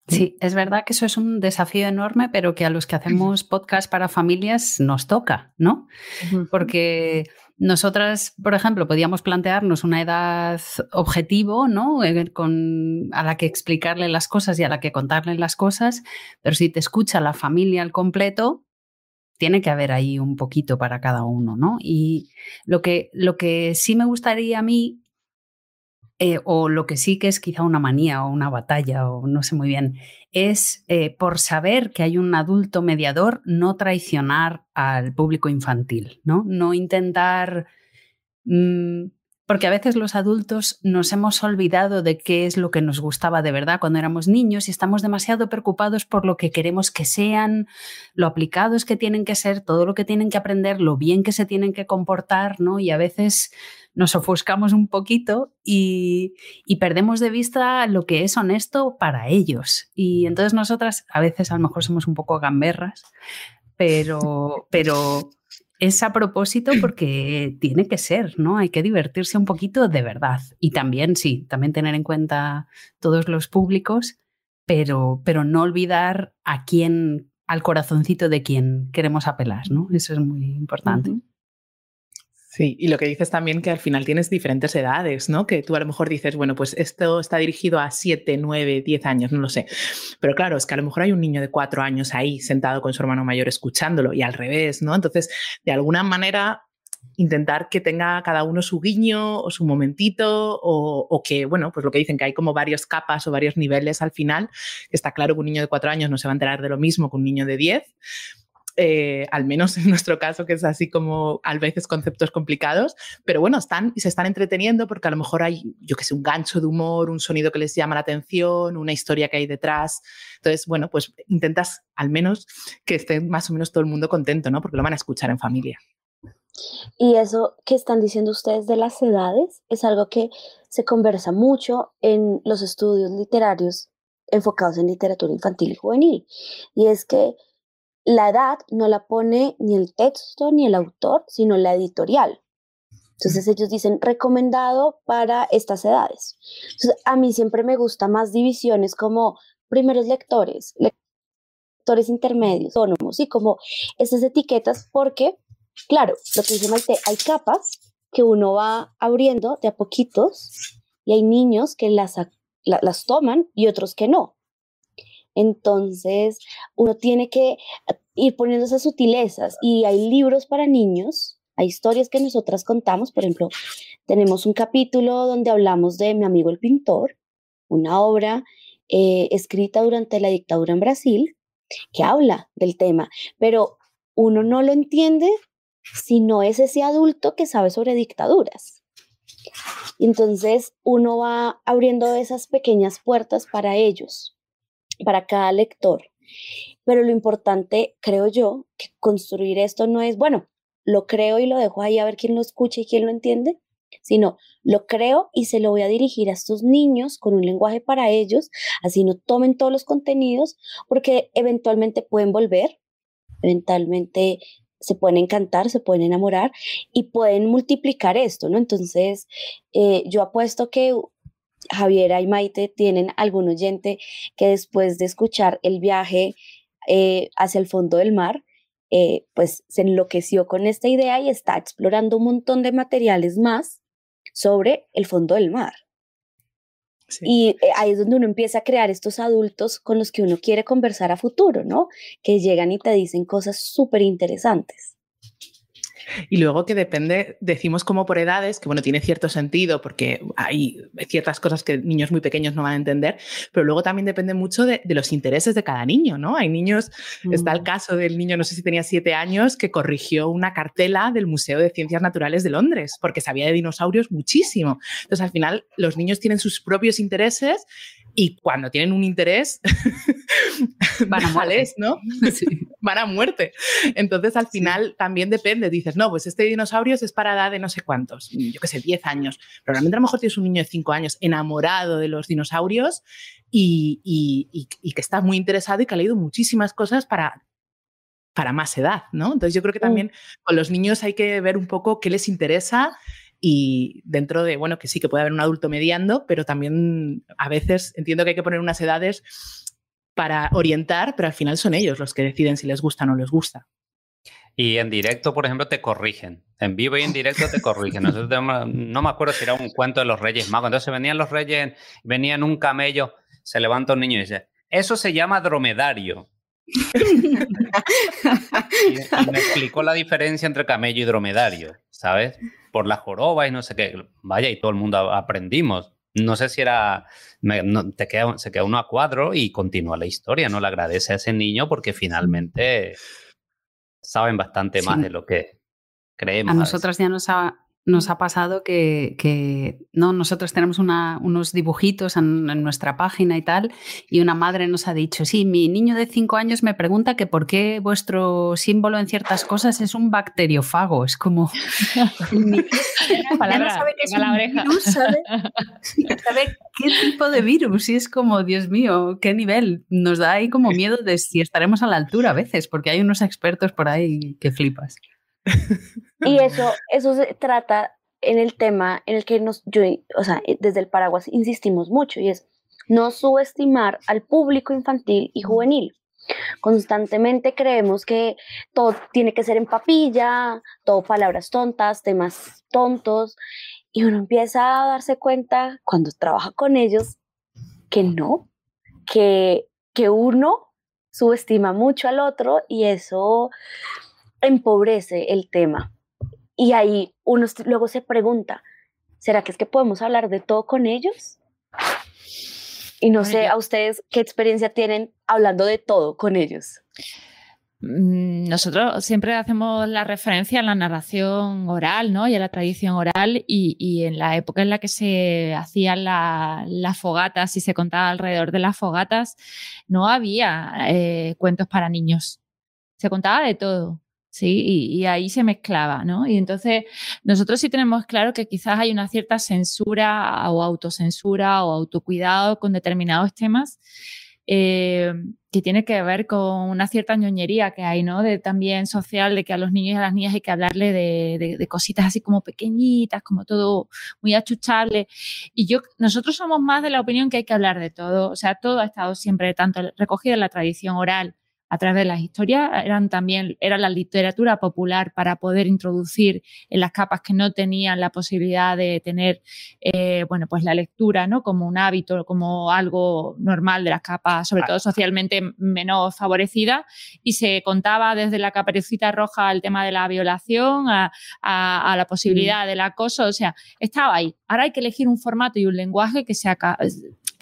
Speaker 8: Sí, es verdad que eso es un desafío enorme, pero que a los que hacemos podcast para familias nos toca, ¿no? Porque nosotras, por ejemplo, podíamos plantearnos una edad objetivo, ¿no? Eh, con, a la que explicarle las cosas y a la que contarle las cosas, pero si te escucha la familia al completo, tiene que haber ahí un poquito para cada uno, ¿no? Y lo que, lo que sí me gustaría a mí eh, o lo que sí que es quizá una manía o una batalla o no sé muy bien, es eh, por saber que hay un adulto mediador, no traicionar al público infantil, ¿no? No intentar... Mm, porque a veces los adultos nos hemos olvidado de qué es lo que nos gustaba de verdad cuando éramos niños y estamos demasiado preocupados por lo que queremos que sean, lo aplicados que tienen que ser, todo lo que tienen que aprender, lo bien que se tienen que comportar, ¿no? Y a veces nos ofuscamos un poquito y, perdemos de vista lo que es honesto para ellos. Y entonces nosotras a veces a lo mejor somos un poco gamberras, pero, pero es a propósito porque tiene que ser, ¿no? Hay que divertirse un poquito de verdad. Y también, sí, también tener en cuenta todos los públicos, pero, pero no olvidar a quién, al corazoncito de quien queremos apelar, ¿no? Eso es muy importante.
Speaker 9: Sí, y lo que dices también que al final tienes diferentes edades, ¿no? Que tú a lo mejor dices, bueno, pues esto está dirigido a 7, 9, 10 años, no lo sé. Pero claro, es que a lo mejor hay un niño de 4 años ahí sentado con su hermano mayor escuchándolo y al revés, ¿no? Entonces, de alguna manera intentar que tenga cada uno su guiño o su momentito o, que, bueno, pues lo que dicen, que hay como varias capas o varios niveles al final. Está claro que un niño de cuatro años no se va a enterar de lo mismo que un niño de diez, eh, al menos en nuestro caso, que es así como a veces conceptos complicados, pero bueno, están y se están entreteniendo porque a lo mejor hay, yo que sé, un gancho de humor, un sonido que les llama la atención, una historia que hay detrás. Entonces, bueno, pues intentas al menos que esté más o menos todo el mundo contento, ¿no? Porque lo van a escuchar en familia.
Speaker 10: Y eso que están diciendo ustedes de las edades es algo que se conversa mucho en los estudios literarios enfocados en literatura infantil y juvenil. Y es que la edad no la pone ni el texto ni el autor, sino la editorial. Entonces ellos dicen recomendado para estas edades. Entonces, a mí siempre me gusta más divisiones como primeros lectores, lectores intermedios, autónomos y como esas etiquetas porque, claro, lo que dice Maite, hay capas que uno va abriendo de a poquitos y hay niños que las, las toman y otros que no. Entonces, uno tiene que ir poniendo esas sutilezas y hay libros para niños, hay historias que nosotras contamos, por ejemplo, tenemos un capítulo donde hablamos de Mi amigo el pintor, una obra eh, escrita durante la dictadura en Brasil que habla del tema, pero uno no lo entiende si no es ese adulto que sabe sobre dictaduras. Entonces uno va abriendo esas pequeñas puertas para ellos para cada lector. Pero lo importante, creo yo, que construir esto no es, bueno, lo creo y lo dejo ahí a ver quién lo escucha y quién lo entiende, sino lo creo y se lo voy a dirigir a estos niños con un lenguaje para ellos, así no tomen todos los contenidos, porque eventualmente pueden volver, eventualmente se pueden encantar, se pueden enamorar y pueden multiplicar esto, ¿no? Entonces, eh, yo apuesto que Javiera y Maite tienen algún oyente que después de escuchar el viaje eh, hacia el fondo del mar, eh, pues se enloqueció con esta idea y está explorando un montón de materiales más sobre el fondo del mar. Y eh, ahí es donde uno empieza a crear estos adultos con los que uno quiere conversar a futuro, ¿no? Que llegan y te dicen cosas súper interesantes.
Speaker 9: Y luego que depende, decimos como por edades, que bueno, tiene cierto sentido porque hay ciertas cosas que niños muy pequeños no van a entender, pero luego también depende mucho de, los intereses de cada niño, ¿no? Hay niños, está el mm. caso del niño, no sé si tenía siete años, que corrigió una cartela del Museo de Ciencias Naturales de Londres porque sabía de dinosaurios muchísimo. Entonces, al final, los niños tienen sus propios intereses y cuando tienen un interés, van a ¿no? Van a muerte. Entonces, al final también depende. Dices, no, pues este dinosaurio es para edad de no sé cuántos, yo qué sé, 10 años. Pero realmente a lo mejor tienes un niño de 5 años enamorado de los dinosaurios y, y, que está muy interesado y que ha leído muchísimas cosas para, para más edad, ¿no? Entonces, yo creo que mm. también con los niños hay que ver un poco qué les interesa y dentro de, bueno, que sí que puede haber un adulto mediando, pero también a veces entiendo que hay que poner unas edades para orientar, pero al final son ellos los que deciden si les gusta o no les gusta.
Speaker 12: Y en directo, por ejemplo, te corrigen. En vivo y en directo te corrigen. no me acuerdo si era un cuento de los Reyes Magos. Entonces venían los Reyes, venían un camello, se levanta un niño y dice, eso se llama dromedario. y, me explicó la diferencia entre camello y dromedario, ¿sabes? por la joroba y no sé qué. Vaya, y todo el mundo aprendimos. No sé si era, te queda, se queda uno a cuadro y continúa la historia, ¿no? Le agradece a ese niño porque finalmente saben bastante más de lo que creemos.
Speaker 8: A nosotros ya nos ha, nos ha pasado que, no, nosotros tenemos unos dibujitos en, nuestra página y tal, y una madre nos ha dicho, sí, mi niño de cinco años me pregunta que por qué vuestro símbolo en ciertas cosas es un bacteriofago. Es como...
Speaker 13: Palabra, sabe que es un virus,
Speaker 8: ¿sabe? ¿sabe qué tipo de virus? Y es como, Dios mío, qué nivel. Nos da ahí como miedo de si estaremos a la altura a veces, porque hay unos expertos por ahí que flipas.
Speaker 10: Y eso, eso se trata en el tema en el que nos, yo, o sea, eh, desde el paraguas insistimos mucho y es no subestimar al público infantil y juvenil. Constantemente creemos que todo tiene que ser en papilla, todo palabras tontas, temas tontos, y uno empieza a darse cuenta cuando trabaja con ellos que no, que, que uno subestima mucho al otro y eso empobrece el tema. Y ahí uno luego se pregunta, ¿será que es que podemos hablar de todo con ellos? Y no sé a ustedes qué experiencia tienen hablando de todo con ellos.
Speaker 13: Mm, nosotros siempre hacemos la referencia a la narración oral, ¿no? Y a la tradición oral y, en la época en la que se hacían las fogatas y se contaba alrededor de las fogatas, no había eh, cuentos para niños. Se contaba de todo. Sí, y, ahí se mezclaba, ¿no? Y entonces nosotros sí tenemos claro que quizás hay una cierta censura o autocensura o autocuidado con determinados temas eh, que tiene que ver con una cierta ñoñería que hay, ¿no? De también social, de que a los niños y a las niñas hay que hablarle de, cositas así como pequeñitas, como todo muy achuchable. Y yo, nosotros somos más de la opinión que hay que hablar de todo. O sea, todo ha estado siempre tanto recogido en la tradición oral a través de las historias, eran también, era la literatura popular para poder introducir en las capas que no tenían la posibilidad de tener, eh, bueno, pues la lectura, ¿no? Como un hábito, como algo normal de las capas, sobre todo socialmente menos favorecidas, y se contaba desde la caperucita roja el tema de la violación, a, la posibilidad del acoso, o sea, estaba ahí. Ahora hay que elegir un formato y un lenguaje que sea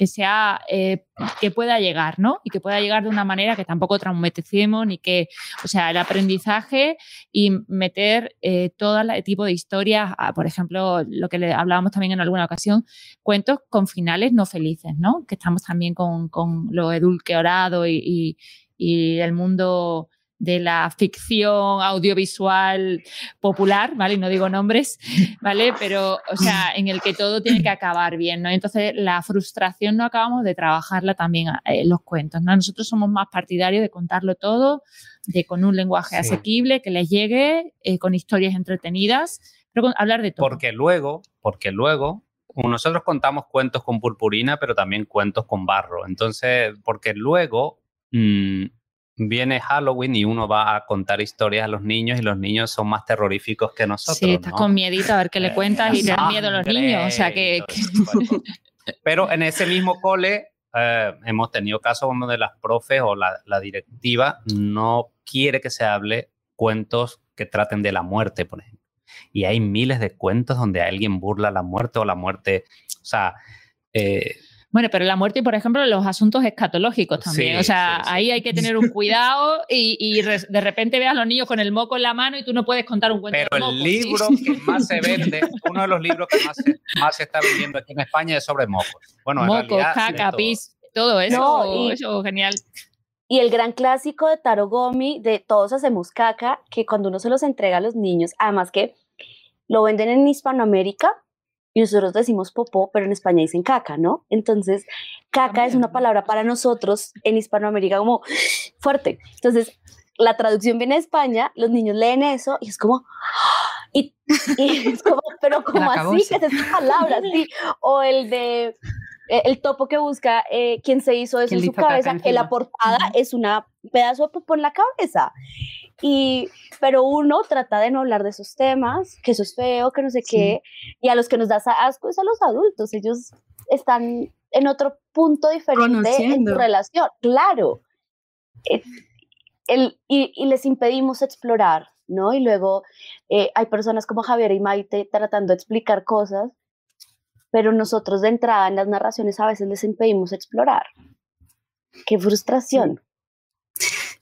Speaker 13: que sea eh, que pueda llegar, ¿no? Y que pueda llegar de una manera que tampoco traumaticemos ni que, o sea, el aprendizaje y meter eh, todo el tipo de historias, por ejemplo, lo que le hablábamos también en alguna ocasión, cuentos con finales no felices, ¿no? Que estamos también con, lo edulcorado y, y el mundo de la ficción audiovisual popular, ¿vale? Y no digo nombres, ¿vale? Pero, o sea, en el que todo tiene que acabar bien, ¿no? Entonces, la frustración no acabamos de trabajarla también en los cuentos, ¿no? Nosotros somos más partidarios de contarlo todo, de con un lenguaje asequible, que les llegue, eh, con historias entretenidas, pero hablar de todo.
Speaker 12: Porque luego, porque luego nosotros contamos cuentos con purpurina, pero también cuentos con barro. Entonces, porque luego mm, viene Halloween y uno va a contar historias a los niños y los niños son más terroríficos que nosotros.
Speaker 13: Sí, estás con miedito a ver qué le cuentas y te dan miedo a los niños. O sea que.
Speaker 12: Pero en ese mismo cole eh, hemos tenido casos como de las profes o la, la, directiva no quiere que se hable cuentos que traten de la muerte, por ejemplo. Y hay miles de cuentos donde alguien burla la muerte o la muerte. O sea. Eh,
Speaker 13: bueno, pero la muerte, por ejemplo, los asuntos escatológicos también. o sea, ahí hay que tener un cuidado y, de repente veas a los niños con el moco en la mano y tú no puedes contar un cuento.
Speaker 12: Pero el libro que más se vende, uno de los libros que más se, más se está vendiendo aquí en España es sobre mocos.
Speaker 13: Bueno, mocos, caca, pis, todo eso, eso genial.
Speaker 10: Y el gran clásico de Taro Gomi, de Todos hacemos caca, que cuando uno se los entrega a los niños, además que lo venden en Hispanoamérica, y nosotros decimos popó, pero en España dicen caca, ¿no? Entonces, caca es una palabra para nosotros en Hispanoamérica como fuerte. Entonces, la traducción viene de España, los niños leen eso y es como, y, es como, pero como así, que es esa palabra, sí. O el de, e, el topo que busca eh, quien se hizo eso en su cabeza, que la portada es una pedazo de popó en la cabeza. Y, pero uno trata de no hablar de esos temas, que eso es feo, que no sé qué, y a los que nos da asco es a los adultos, ellos están en otro punto diferente en su relación, claro. Eh, el, y, y, les impedimos explorar, ¿no? Y luego eh, hay personas como Javier y Maite tratando de explicar cosas, pero nosotros de entrada en las narraciones a veces les impedimos explorar. Qué frustración.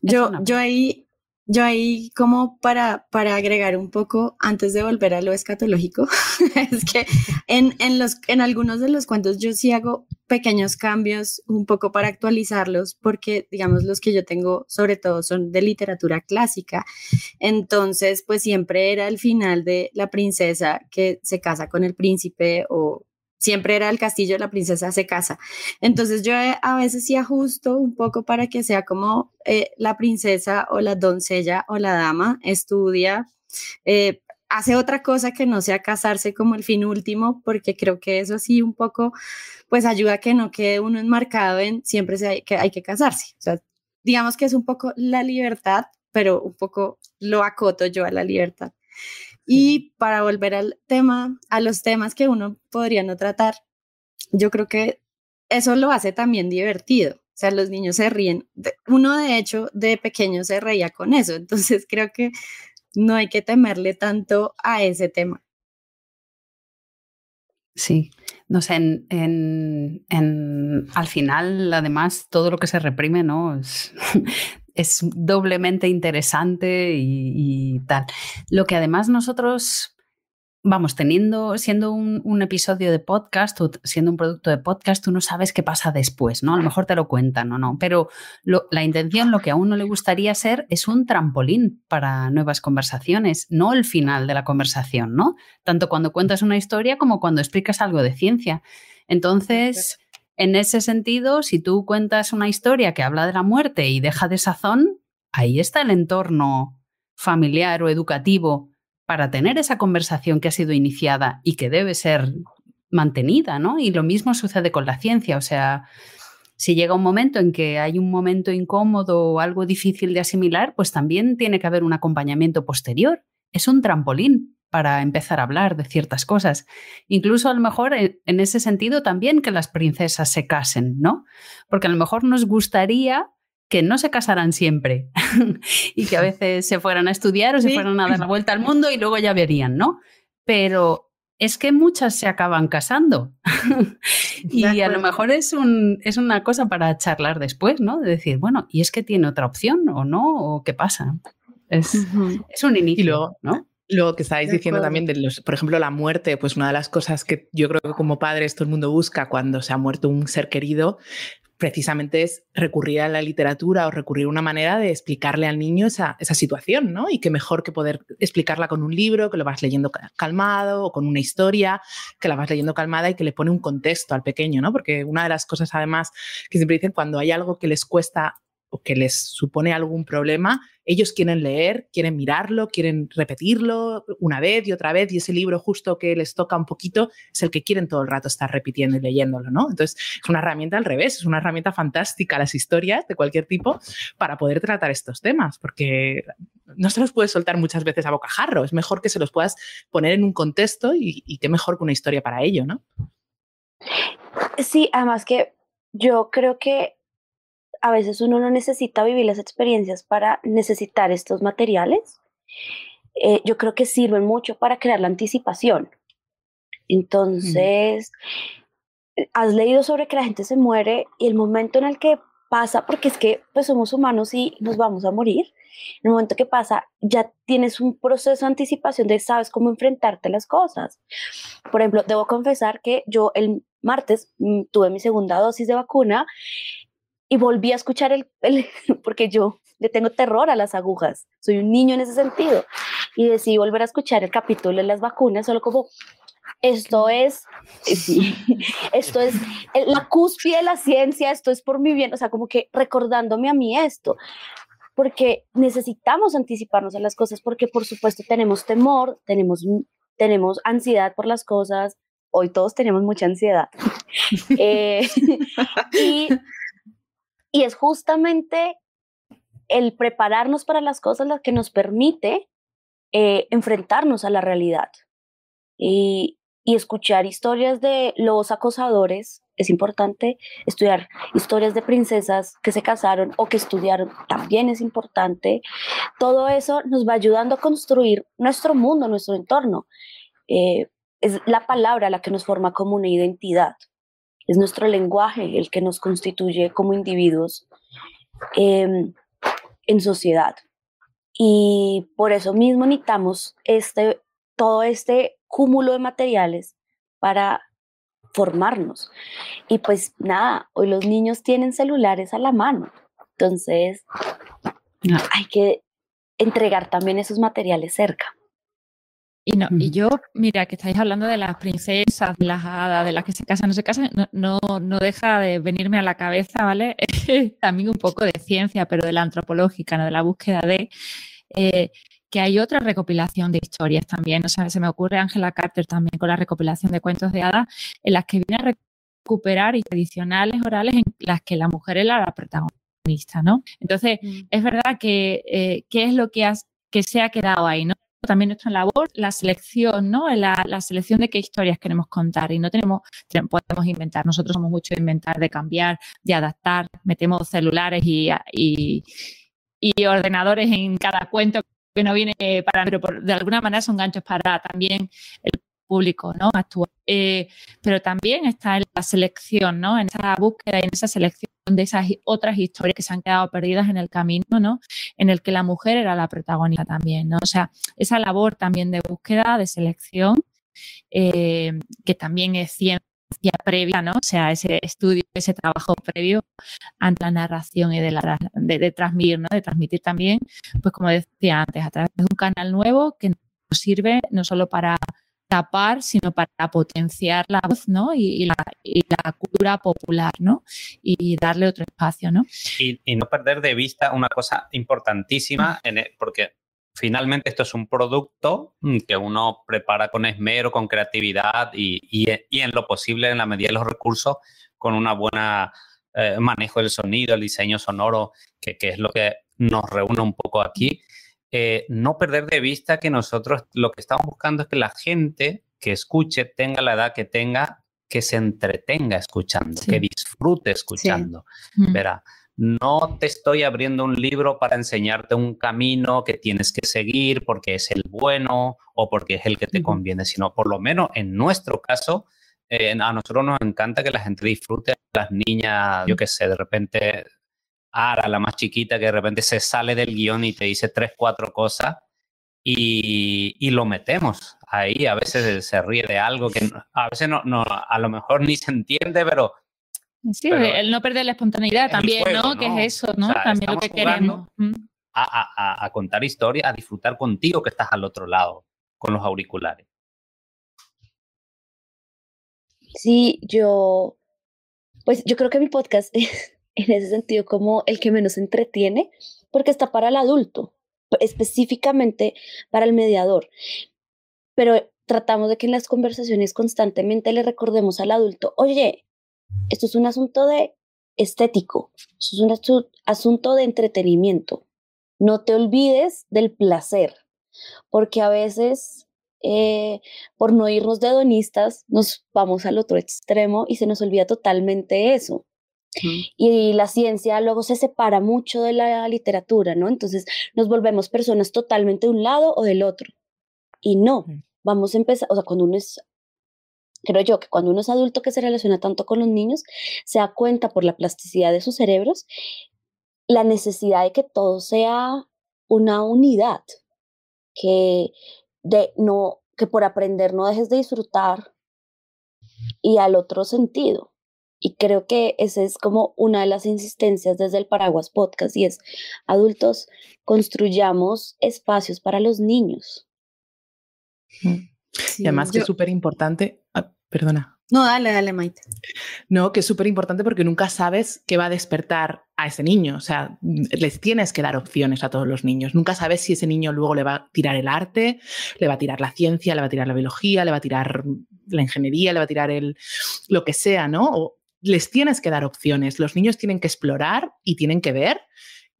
Speaker 11: Yo, yo ahí yo ahí como para, para agregar un poco, antes de volver a lo escatológico, es que en, en, los, en algunos de los cuentos yo sí hago pequeños cambios un poco para actualizarlos, porque digamos los que yo tengo sobre todo son de literatura clásica. Entonces, pues siempre era el final de la princesa que se casa con el príncipe o siempre era el castillo de la princesa se casa. Entonces yo eh, a veces sí ajusto un poco para que sea como eh, la princesa o la doncella o la dama estudia, eh, hace otra cosa que no sea casarse como el fin último, porque creo que eso sí un poco pues ayuda a que no quede uno enmarcado en siempre hay que, hay que casarse. O sea, digamos que es un poco la libertad, pero un poco lo acoto yo a la libertad. Y para volver al tema, a los temas que uno podría no tratar, yo creo que eso lo hace también divertido. O sea, los niños se ríen. Uno, de hecho, de pequeño se reía con eso. Entonces, creo que no hay que temerle tanto a ese tema.
Speaker 8: Sí, no sé, en, al final, además, todo lo que se reprime, ¿no? Es, es doblemente interesante y, tal. Lo que además nosotros vamos, teniendo, siendo un, episodio de podcast o siendo un producto de podcast, tú no sabes qué pasa después, ¿no? A lo mejor te lo cuentan o no, pero la intención, lo que a uno le gustaría ser, es un trampolín para nuevas conversaciones, no el final de la conversación, ¿no? Tanto cuando cuentas una historia como cuando explicas algo de ciencia. Entonces, en ese sentido, si tú cuentas una historia que habla de la muerte y deja de sazón, ahí está el entorno familiar o educativo para tener esa conversación que ha sido iniciada y que debe ser mantenida, ¿no? Y lo mismo sucede con la ciencia, o sea, si llega un momento en que hay un momento incómodo o algo difícil de asimilar, pues también tiene que haber un acompañamiento posterior. Es un trampolín para empezar a hablar de ciertas cosas. Incluso a lo mejor en ese sentido también que las princesas se casen, ¿no? Porque a lo mejor nos gustaría que no se casaran siempre y que a veces se fueran a estudiar o se fueran a dar la vuelta al mundo y luego ya verían, ¿no? Pero es que muchas se acaban casando y a lo mejor es, un, es una cosa para charlar después, ¿no? De decir, bueno, ¿y es que tiene otra opción o no? ¿O qué pasa? Es, es un inicio, ¿no?
Speaker 9: Lo que estáis diciendo también de los, por ejemplo, la muerte, pues una de las cosas que yo creo que como padres todo el mundo busca cuando se ha muerto un ser querido, precisamente es recurrir a la literatura o recurrir a una manera de explicarle al niño esa, esa, situación, ¿no? Y qué mejor que poder explicarla con un libro, que lo vas leyendo calmado, o con una historia, que la vas leyendo calmada y que le pone un contexto al pequeño, ¿no? Porque una de las cosas, además, que siempre dicen, cuando hay algo que les cuesta o que les supone algún problema, ellos quieren leer, quieren mirarlo, quieren repetirlo una vez y otra vez, y ese libro justo que les toca un poquito es el que quieren todo el rato estar repitiendo y leyéndolo, ¿no? Entonces, es una herramienta al revés, es una herramienta fantástica las historias de cualquier tipo para poder tratar estos temas, porque no se los puedes soltar muchas veces a bocajarro, es mejor que se los puedas poner en un contexto y, y qué mejor que una historia para ello, ¿no?
Speaker 10: Sí, además que yo creo que a veces uno no necesita vivir las experiencias para necesitar estos materiales. Eh, yo creo que sirven mucho para crear la anticipación. Entonces, has leído sobre que la gente se muere y el momento en el que pasa, porque es que pues somos humanos y nos vamos a morir, en el momento que pasa ya tienes un proceso de anticipación de sabes cómo enfrentarte a las cosas. Por ejemplo, debo confesar que yo el martes mm, tuve mi segunda dosis de vacuna y volví a escuchar el, porque yo le tengo terror a las agujas, soy un niño en ese sentido, y decidí volver a escuchar el capítulo de las vacunas, solo como, esto es, eh, esto es la cúspide de la ciencia, esto es por mi bien, o sea, como que recordándome a mí esto, porque necesitamos anticiparnos a las cosas, porque por supuesto tenemos temor, tenemos, tenemos ansiedad por las cosas, hoy todos tenemos mucha ansiedad. eh, y y es justamente el prepararnos para las cosas lo que nos permite eh, enfrentarnos a la realidad. Y, escuchar historias de los acosadores es importante, estudiar historias de princesas que se casaron o que estudiaron también es importante. Todo eso nos va ayudando a construir nuestro mundo, nuestro entorno. Eh, es la palabra la que nos forma como una identidad es nuestro lenguaje el que nos constituye como individuos em, en sociedad. Y por eso mismo necesitamos este, todo este cúmulo de materiales para formarnos. Y pues nada, hoy los niños tienen celulares a la mano. Entonces, hay que entregar también esos materiales cerca.
Speaker 13: Y, no, y yo, mira, que estáis hablando de las princesas, de las hadas, de las que se casan, no se casan, no, no, deja de venirme a la cabeza, ¿vale? También un poco de ciencia, pero de la antropológica, ¿no? de la búsqueda de... Eh, que hay otra recopilación de historias también. O sea, se me ocurre Angela Carter también con la recopilación de cuentos de hadas, en las que viene a recuperar y tradicionales orales en las que la mujer era la protagonista ¿no? Entonces, es verdad que eh, qué es lo que, has, que se ha quedado ahí, ¿no? También nuestra labor, la selección, ¿no? La, la, selección de qué historias queremos contar y no tenemos, podemos inventar. Nosotros somos mucho de inventar, de cambiar, de adaptar. Metemos celulares y, y, y ordenadores en cada cuento que no viene para, pero de alguna manera son ganchos para también el público ¿no? actual. Eh, pero también está en la selección, ¿no? en esa búsqueda y en esa selección de esas otras historias que se han quedado perdidas en el camino, ¿no? en el que la mujer era la protagonista también. ¿no? O sea, esa labor también de búsqueda, de selección, eh, que también es ciencia previa, ¿no? O sea, ese estudio, ese trabajo previo ante la narración y de, la, transmitir, ¿no? De transmitir también, pues como decía antes, a través de un canal nuevo que nos sirve no solo para tapar, sino para potenciar la voz, ¿no? Y, la, cultura popular, ¿no? Y darle otro espacio, ¿no?
Speaker 12: Y, no perder de vista una cosa importantísima, en porque finalmente esto es un producto mm, que uno prepara con esmero, con creatividad y, en lo posible, en la medida de los recursos, con una buena eh, manejo del sonido, el diseño sonoro, que, que es lo que nos reúne un poco aquí. Eh, no perder de vista que nosotros lo que estamos buscando es que la gente que escuche tenga la edad que tenga, que se entretenga escuchando, que disfrute escuchando. Verá, no te estoy abriendo un libro para enseñarte un camino que tienes que seguir porque es el bueno o porque es el que te conviene, sino por lo menos en nuestro caso, eh, a nosotros nos encanta que la gente disfrute, las niñas, yo qué sé, de repente Ara, la más chiquita, que de repente se sale del guion y te dice tres, cuatro cosas y, lo metemos ahí. A veces se ríe de algo que a veces no, no a lo mejor ni se entiende, pero...
Speaker 13: Sí, el no perder la espontaneidad también, ¿no? Que es eso, ¿no? también lo que queremos.
Speaker 12: A, a contar historias, a disfrutar contigo que estás al otro lado, con los auriculares.
Speaker 10: Sí, yo, pues yo creo que mi podcast en ese sentido como el que menos entretiene, porque está para el adulto, específicamente para el mediador. Pero tratamos de que en las conversaciones constantemente le recordemos al adulto, oye, esto es un asunto de estético, esto es un asunto de entretenimiento. No te olvides del placer, porque a veces eh, por no irnos de hedonistas, nos vamos al otro extremo y se nos olvida totalmente eso. Y la ciencia luego se separa mucho de la literatura, ¿no? Entonces nos volvemos personas totalmente de un lado o del otro. Y no, vamos a empezar, o sea, cuando uno es, creo yo que cuando uno es adulto que se relaciona tanto con los niños, se da cuenta por la plasticidad de sus cerebros la necesidad de que todo sea una unidad, que de no que por aprender no dejes de disfrutar y al otro sentido. Y creo que esa es como una de las insistencias desde el Paraguas Podcast y es, adultos, construyamos espacios para los niños.
Speaker 9: y además que es súper importante, ah, perdona.
Speaker 11: No, dale, dale, Maite.
Speaker 9: No, que es súper importante porque nunca sabes qué va a despertar a ese niño. O sea, les tienes que dar opciones a todos los niños. Nunca sabes si ese niño luego le va a tirar el arte, le va a tirar la ciencia, le va a tirar la biología, le va a tirar la ingeniería, le va a tirar el lo que sea, ¿no? Les tienes que dar opciones. Los niños tienen que explorar y tienen que ver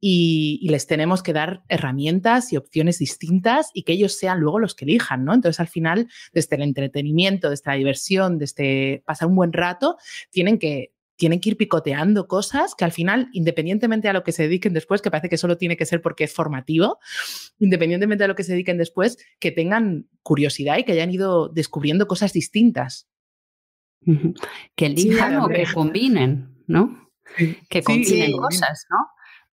Speaker 9: y, les tenemos que dar herramientas y opciones distintas y que ellos sean luego los que elijan, ¿no? Entonces, al final, desde el entretenimiento, desde la diversión, desde pasar un buen rato, tienen que, tienen que ir picoteando cosas que al final, independientemente a lo que se dediquen después, que parece que solo tiene que ser porque es formativo, independientemente de lo que se dediquen después, que tengan curiosidad y que hayan ido descubriendo cosas distintas.
Speaker 8: Que elijan o que combinen, ¿no? Que combinen cosas, ¿no?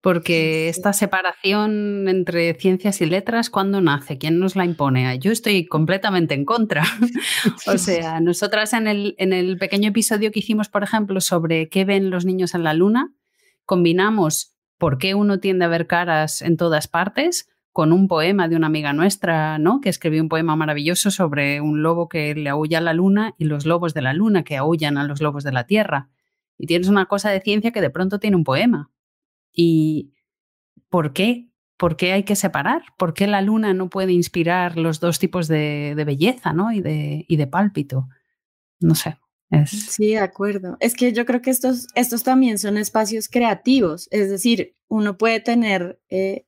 Speaker 8: Porque esta separación entre ciencias y letras, ¿cuándo nace? ¿Quién nos la impone? Yo estoy completamente en contra. o sea, nosotras en el, en el pequeño episodio que hicimos, por ejemplo, sobre qué ven los niños en la luna, combinamos por qué uno tiende a ver caras en todas partes con un poema de una amiga nuestra, ¿no? Que escribió un poema maravilloso sobre un lobo que le aúlla a la luna y los lobos de la luna que aullan a los lobos de la tierra. Y tienes una cosa de ciencia que de pronto tiene un poema. ¿Y por qué? ¿Por qué hay que separar? ¿Por qué la luna no puede inspirar los dos tipos de, belleza, ¿no? Y de, y de pálpito. No sé.
Speaker 11: Sí, de acuerdo. Es que yo creo que estos, estos también son espacios creativos, es decir, uno puede tener, eh,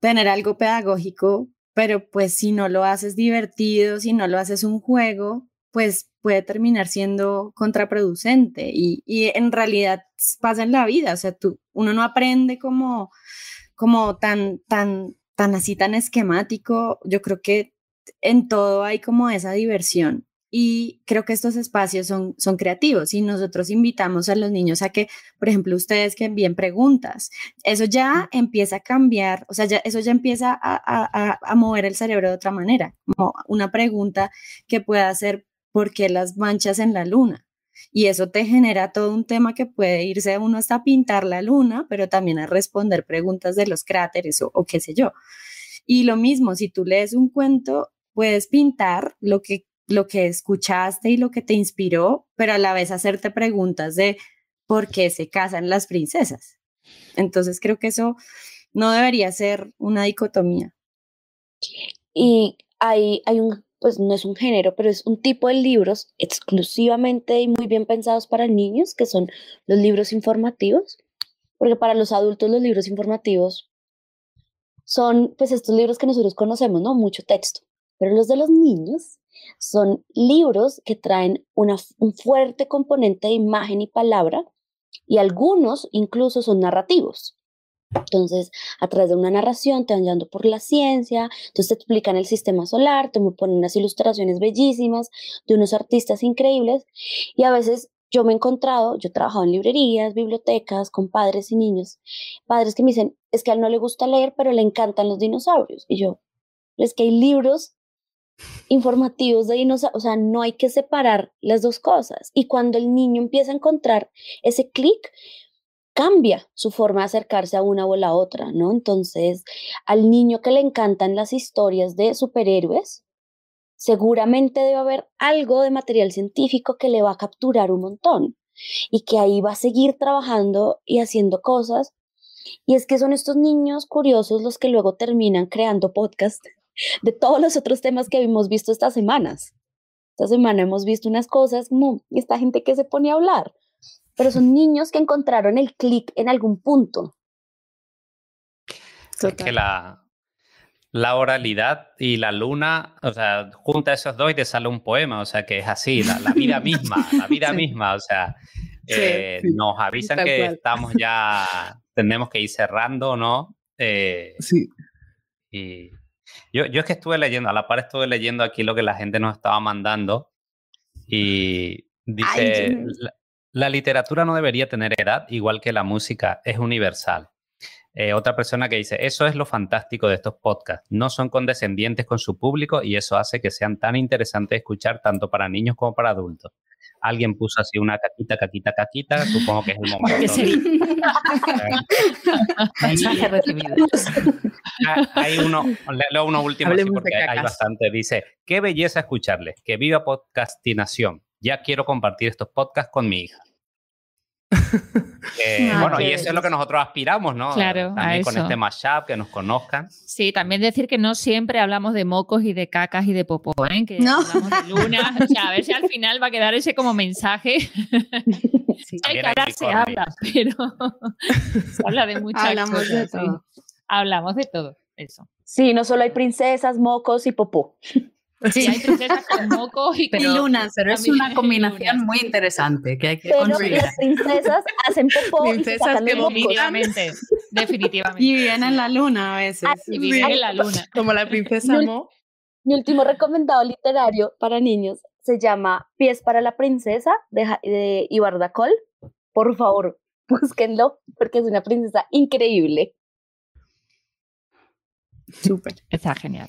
Speaker 11: tener algo pedagógico, pero pues si no lo haces divertido, si no lo haces un juego, pues puede terminar siendo contraproducente y, y en realidad pasa en la vida, o sea, tú, uno no aprende como, como tan, tan, tan así, tan esquemático, yo creo que en todo hay como esa diversión y creo que estos espacios son, son creativos y nosotros invitamos a los niños a que, por ejemplo, ustedes que envíen preguntas. Eso ya empieza a cambiar, o sea, ya, eso ya empieza a, a, a, mover el cerebro de otra manera, como una pregunta que pueda ser, ¿por qué las manchas en la luna? Y eso te genera todo un tema que puede irse uno hasta pintar la luna, pero también a responder preguntas de los cráteres o, o qué sé yo. Y lo mismo, si tú lees un cuento, puedes pintar lo que lo que escuchaste y lo que te inspiró, pero a la vez hacerte preguntas de por qué se casan las princesas. Entonces creo que eso no debería ser una dicotomía.
Speaker 10: Y hay, hay un, pues no es un género, pero es un tipo de libros exclusivamente y muy bien pensados para niños, que son los libros informativos, porque para los adultos los libros informativos son pues estos libros que nosotros conocemos, ¿no? Mucho texto, pero los de los niños son libros que traen una, un fuerte componente de imagen y palabra y algunos incluso son narrativos. Entonces, a través de una narración te van llevando por la ciencia, entonces te explican el sistema solar, te ponen unas ilustraciones bellísimas de unos artistas increíbles y a veces yo me he encontrado, yo he trabajado en librerías, bibliotecas, con padres y niños, padres que me dicen, es que a él no le gusta leer, pero le encantan los dinosaurios. Y yo, es que hay libros informativos de dinosaurios, o sea, no hay que separar las dos cosas. Y cuando el niño empieza a encontrar ese clic, cambia su forma de acercarse a una o la otra, ¿no? Entonces, al niño que le encantan las historias de superhéroes, seguramente debe haber algo de material científico que le va a capturar un montón y que ahí va a seguir trabajando y haciendo cosas. Y es que son estos niños curiosos los que luego terminan creando podcast de todos los otros temas que hemos visto estas semanas. Esta semana hemos visto unas cosas como esta gente que se pone a hablar, pero son niños que encontraron el clic en algún punto.
Speaker 12: Es que la, la oralidad y la luna, o sea, junta esos dos y te sale un poema, o sea, que es así, la, la vida misma, la vida misma, o sea, eh, sí, sí. nos avisan Tal que cual. estamos ya, tenemos que ir cerrando, ¿no? Eh,
Speaker 14: sí.
Speaker 12: Y yo, yo es que estuve leyendo, a la par estuve leyendo aquí lo que la gente nos estaba mandando y dice,
Speaker 14: Ay,
Speaker 12: la, la literatura no debería tener edad, igual que la música es universal. Eh, otra persona que dice, eso es lo fantástico de estos podcasts, no son condescendientes con su público y eso hace que sean tan interesantes de escuchar tanto para niños como para adultos. Alguien puso así una caquita, caquita, caquita, supongo que es el momento.
Speaker 13: Mensaje recibido.
Speaker 12: Ah, Hay uno, leo uno último así porque hay bastante. Dice, qué belleza escucharles, que viva podcastinación. Ya quiero compartir estos podcasts con mi hija. Eh, bueno, y eso es lo que nosotros aspiramos, ¿no?
Speaker 13: Claro, a
Speaker 12: También con
Speaker 13: eso.
Speaker 12: este mashup, que nos conozcan.
Speaker 13: Sí, también decir que no siempre hablamos de mocos y de cacas y de popó, ¿eh? que
Speaker 11: No.
Speaker 13: hablamos de luna. O sea, a ver si al final va a quedar ese como mensaje. Si hay que
Speaker 12: hay
Speaker 13: hablar, se habla, pero se habla de muchas
Speaker 11: Hablamos
Speaker 13: cosas.
Speaker 11: de
Speaker 13: sí.
Speaker 11: todo.
Speaker 13: Hablamos de todo, eso.
Speaker 10: Sí, no solo hay princesas, mocos y popó.
Speaker 13: Sí, hay princesas con mocos y
Speaker 8: Pero, lunas, pero es una combinación
Speaker 13: lunas.
Speaker 8: muy interesante que hay que
Speaker 10: Pero
Speaker 8: construir.
Speaker 10: las princesas hacen popó y
Speaker 14: Princesas
Speaker 10: sacan
Speaker 14: que.
Speaker 13: Definitivamente, definitivamente.
Speaker 11: Y viven en la luna a veces.
Speaker 13: Y viven en la luna.
Speaker 14: Como la princesa Mo.
Speaker 10: Mi último recomendado literario para niños se llama Pies para la princesa de, de Ibardacol. Por favor, búsquenlo porque es una princesa increíble.
Speaker 11: Súper.
Speaker 13: Está genial.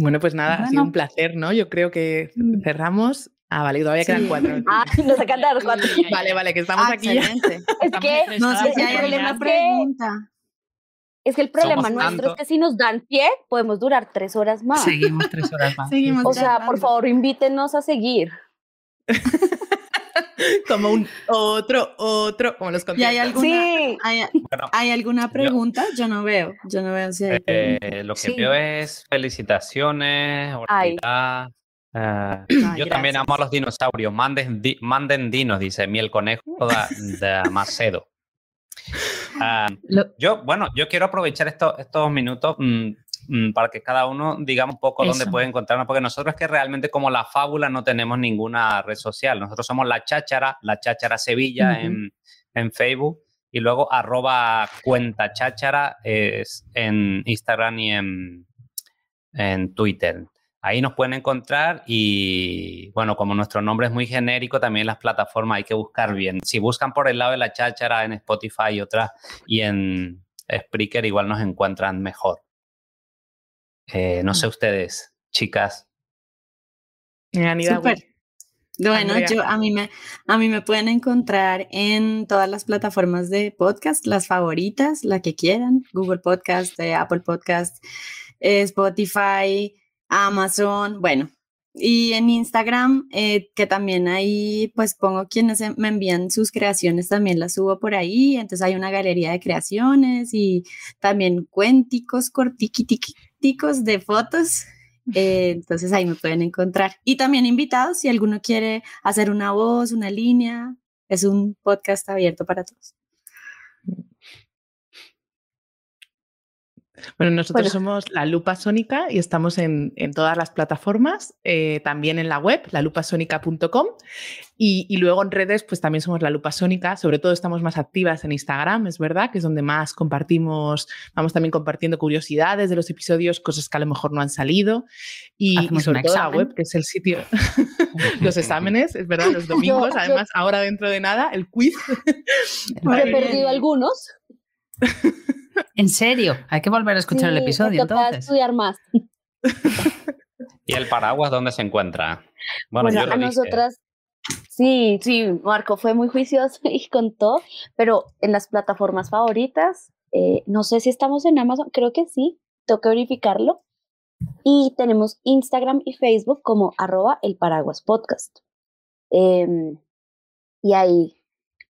Speaker 14: Bueno, pues nada, ha sido
Speaker 8: Bueno.
Speaker 14: un placer, ¿no? Yo creo que cerramos. Ah, vale, todavía quedan
Speaker 11: Sí.
Speaker 14: cuatro.
Speaker 10: Ah, nos de dar cuatro.
Speaker 14: Vale, vale, que estamos
Speaker 11: Ah,
Speaker 14: aquí
Speaker 11: excelente.
Speaker 10: Es
Speaker 13: Estamos
Speaker 10: que,
Speaker 11: No sé si hay alguna
Speaker 10: problema es que-
Speaker 11: pregunta.
Speaker 10: es que el problema
Speaker 12: Somos
Speaker 10: nuestro
Speaker 12: tanto.
Speaker 10: es que si nos dan pie, podemos durar tres horas más.
Speaker 8: Seguimos tres horas más.
Speaker 11: Seguimos
Speaker 10: O sea, por favor, invítenos a seguir.
Speaker 14: Como un otro, otro, como los
Speaker 11: ¿Y hay alguna,
Speaker 10: Sí.
Speaker 11: hay,
Speaker 12: Bueno,
Speaker 11: hay alguna pregunta? Yo no veo. Yo no veo si hay
Speaker 12: eh, lo que
Speaker 10: Sí.
Speaker 12: veo es felicitaciones, Ah, yo también amo a los dinosaurios. Manden, di- manden dinos, dice Miel Conejo de, de Macedo. Ah, yo, bueno, yo quiero aprovechar estos, estos minutos mm, para que cada uno diga un poco dónde
Speaker 13: Eso.
Speaker 12: puede encontrarnos, porque nosotros es que realmente como la fábula no tenemos ninguna red social. Nosotros somos la cháchara, la cháchara Sevilla en, en Facebook y luego arroba cuenta cháchara es en Instagram y en, en Twitter. Ahí nos pueden encontrar y bueno, como nuestro nombre es muy genérico, también las plataformas hay que buscar bien. Si buscan por el lado de la cháchara en Spotify y otras y en Spreaker igual nos encuentran mejor. Eh, no sé ustedes, chicas.
Speaker 11: Súper. Bueno,
Speaker 12: Andrea.
Speaker 11: yo a mí me a mí me pueden encontrar en todas las plataformas de podcast, las favoritas, la que quieran, Google Podcast, eh, Apple Podcast, eh, Spotify, Amazon, bueno. Y en Instagram, eh, que también ahí pues pongo quienes me envían sus creaciones, también las subo por ahí. Entonces hay una galería de creaciones y también cuenticos de fotos. Eh, entonces ahí me pueden encontrar. Y también invitados, si alguno quiere hacer una voz, una línea, es un podcast abierto para todos.
Speaker 9: Bueno, nosotros
Speaker 11: Bueno.
Speaker 9: somos La Lupa Sónica y estamos en, en todas las plataformas, eh, también en la web, lalupasónica.com y, y luego en redes, pues también somos La Lupa Sónica, sobre todo estamos más activas en Instagram, es verdad, que es donde más compartimos, vamos también compartiendo curiosidades de los episodios, cosas que a lo mejor no han salido y, y sobre todo la web, que es el sitio, los exámenes, es verdad, los domingos,
Speaker 10: yo-
Speaker 9: además ahora dentro de nada, el quiz.
Speaker 10: He perdido algunos.
Speaker 8: En serio, hay que volver a escuchar el
Speaker 10: Sí,
Speaker 8: episodio
Speaker 10: toca
Speaker 8: entonces.
Speaker 10: estudiar más.
Speaker 12: ¿Y el paraguas dónde se encuentra? Bueno,
Speaker 10: Bueno,
Speaker 12: yo lo
Speaker 10: a
Speaker 12: dije.
Speaker 10: nosotras, sí, sí, Marco fue muy juicioso y contó, pero en las plataformas favoritas, eh, no sé si estamos en Amazon, creo que sí, tengo que verificarlo. Y tenemos Instagram y Facebook como arroba el paraguas podcast. Em, y ahí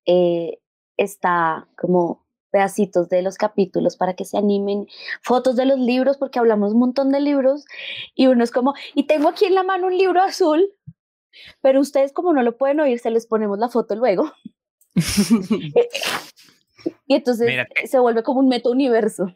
Speaker 10: eh, está como pedacitos de los capítulos para que se animen, fotos de los libros, porque hablamos un montón de libros, y uno es como, y tengo aquí en la mano un libro azul, pero ustedes como no lo pueden oír, se les ponemos la foto luego. y entonces
Speaker 12: Mira,
Speaker 10: se vuelve como un meta universo.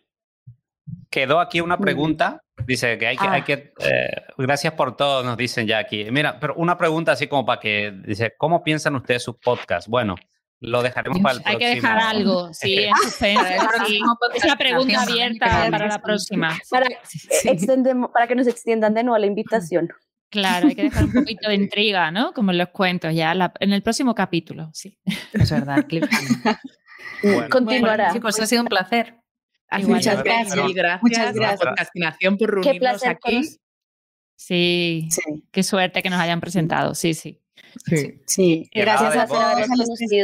Speaker 12: Quedó aquí una pregunta. Dice que hay que, hay que eh, gracias por todo, nos dicen ya aquí. Mira, pero una pregunta así como para que, dice, ¿cómo piensan ustedes sus podcasts? Bueno, lo dejaremos para el
Speaker 13: Hay que
Speaker 12: próximo.
Speaker 13: dejar algo, sí, en suspenso. Sí.
Speaker 8: próximo
Speaker 13: Es la pregunta abierta para la próxima.
Speaker 10: Para, eh, extendemos- para que nos extiendan de nuevo la invitación.
Speaker 13: Claro, hay que dejar un poquito de intriga, ¿no? Como en los cuentos, ya la- en el próximo capítulo, sí.
Speaker 8: Es verdad, cliffhanger.
Speaker 10: Continuará.
Speaker 8: Bueno, chicos, ha sido un placer.
Speaker 13: Igual,
Speaker 9: muchas gracias.
Speaker 13: pero-
Speaker 9: gracias.
Speaker 13: Muchas gracias.
Speaker 9: Por
Speaker 10: Qué
Speaker 9: reunirnos
Speaker 10: placer
Speaker 9: aquí.
Speaker 13: Sí, qué suerte que nos hayan presentado, sí, sí.
Speaker 9: Sí.
Speaker 11: Sí,
Speaker 10: Y
Speaker 11: gracias a todos los, que,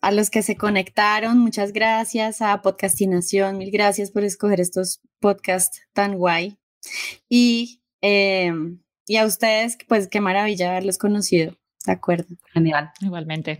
Speaker 11: a los que se conectaron. Muchas gracias a Podcastinación. Mil gracias por escoger estos podcasts tan guay. Y, eh, y a ustedes, pues qué maravilla haberlos conocido. De acuerdo.
Speaker 8: Genial.
Speaker 13: Igualmente.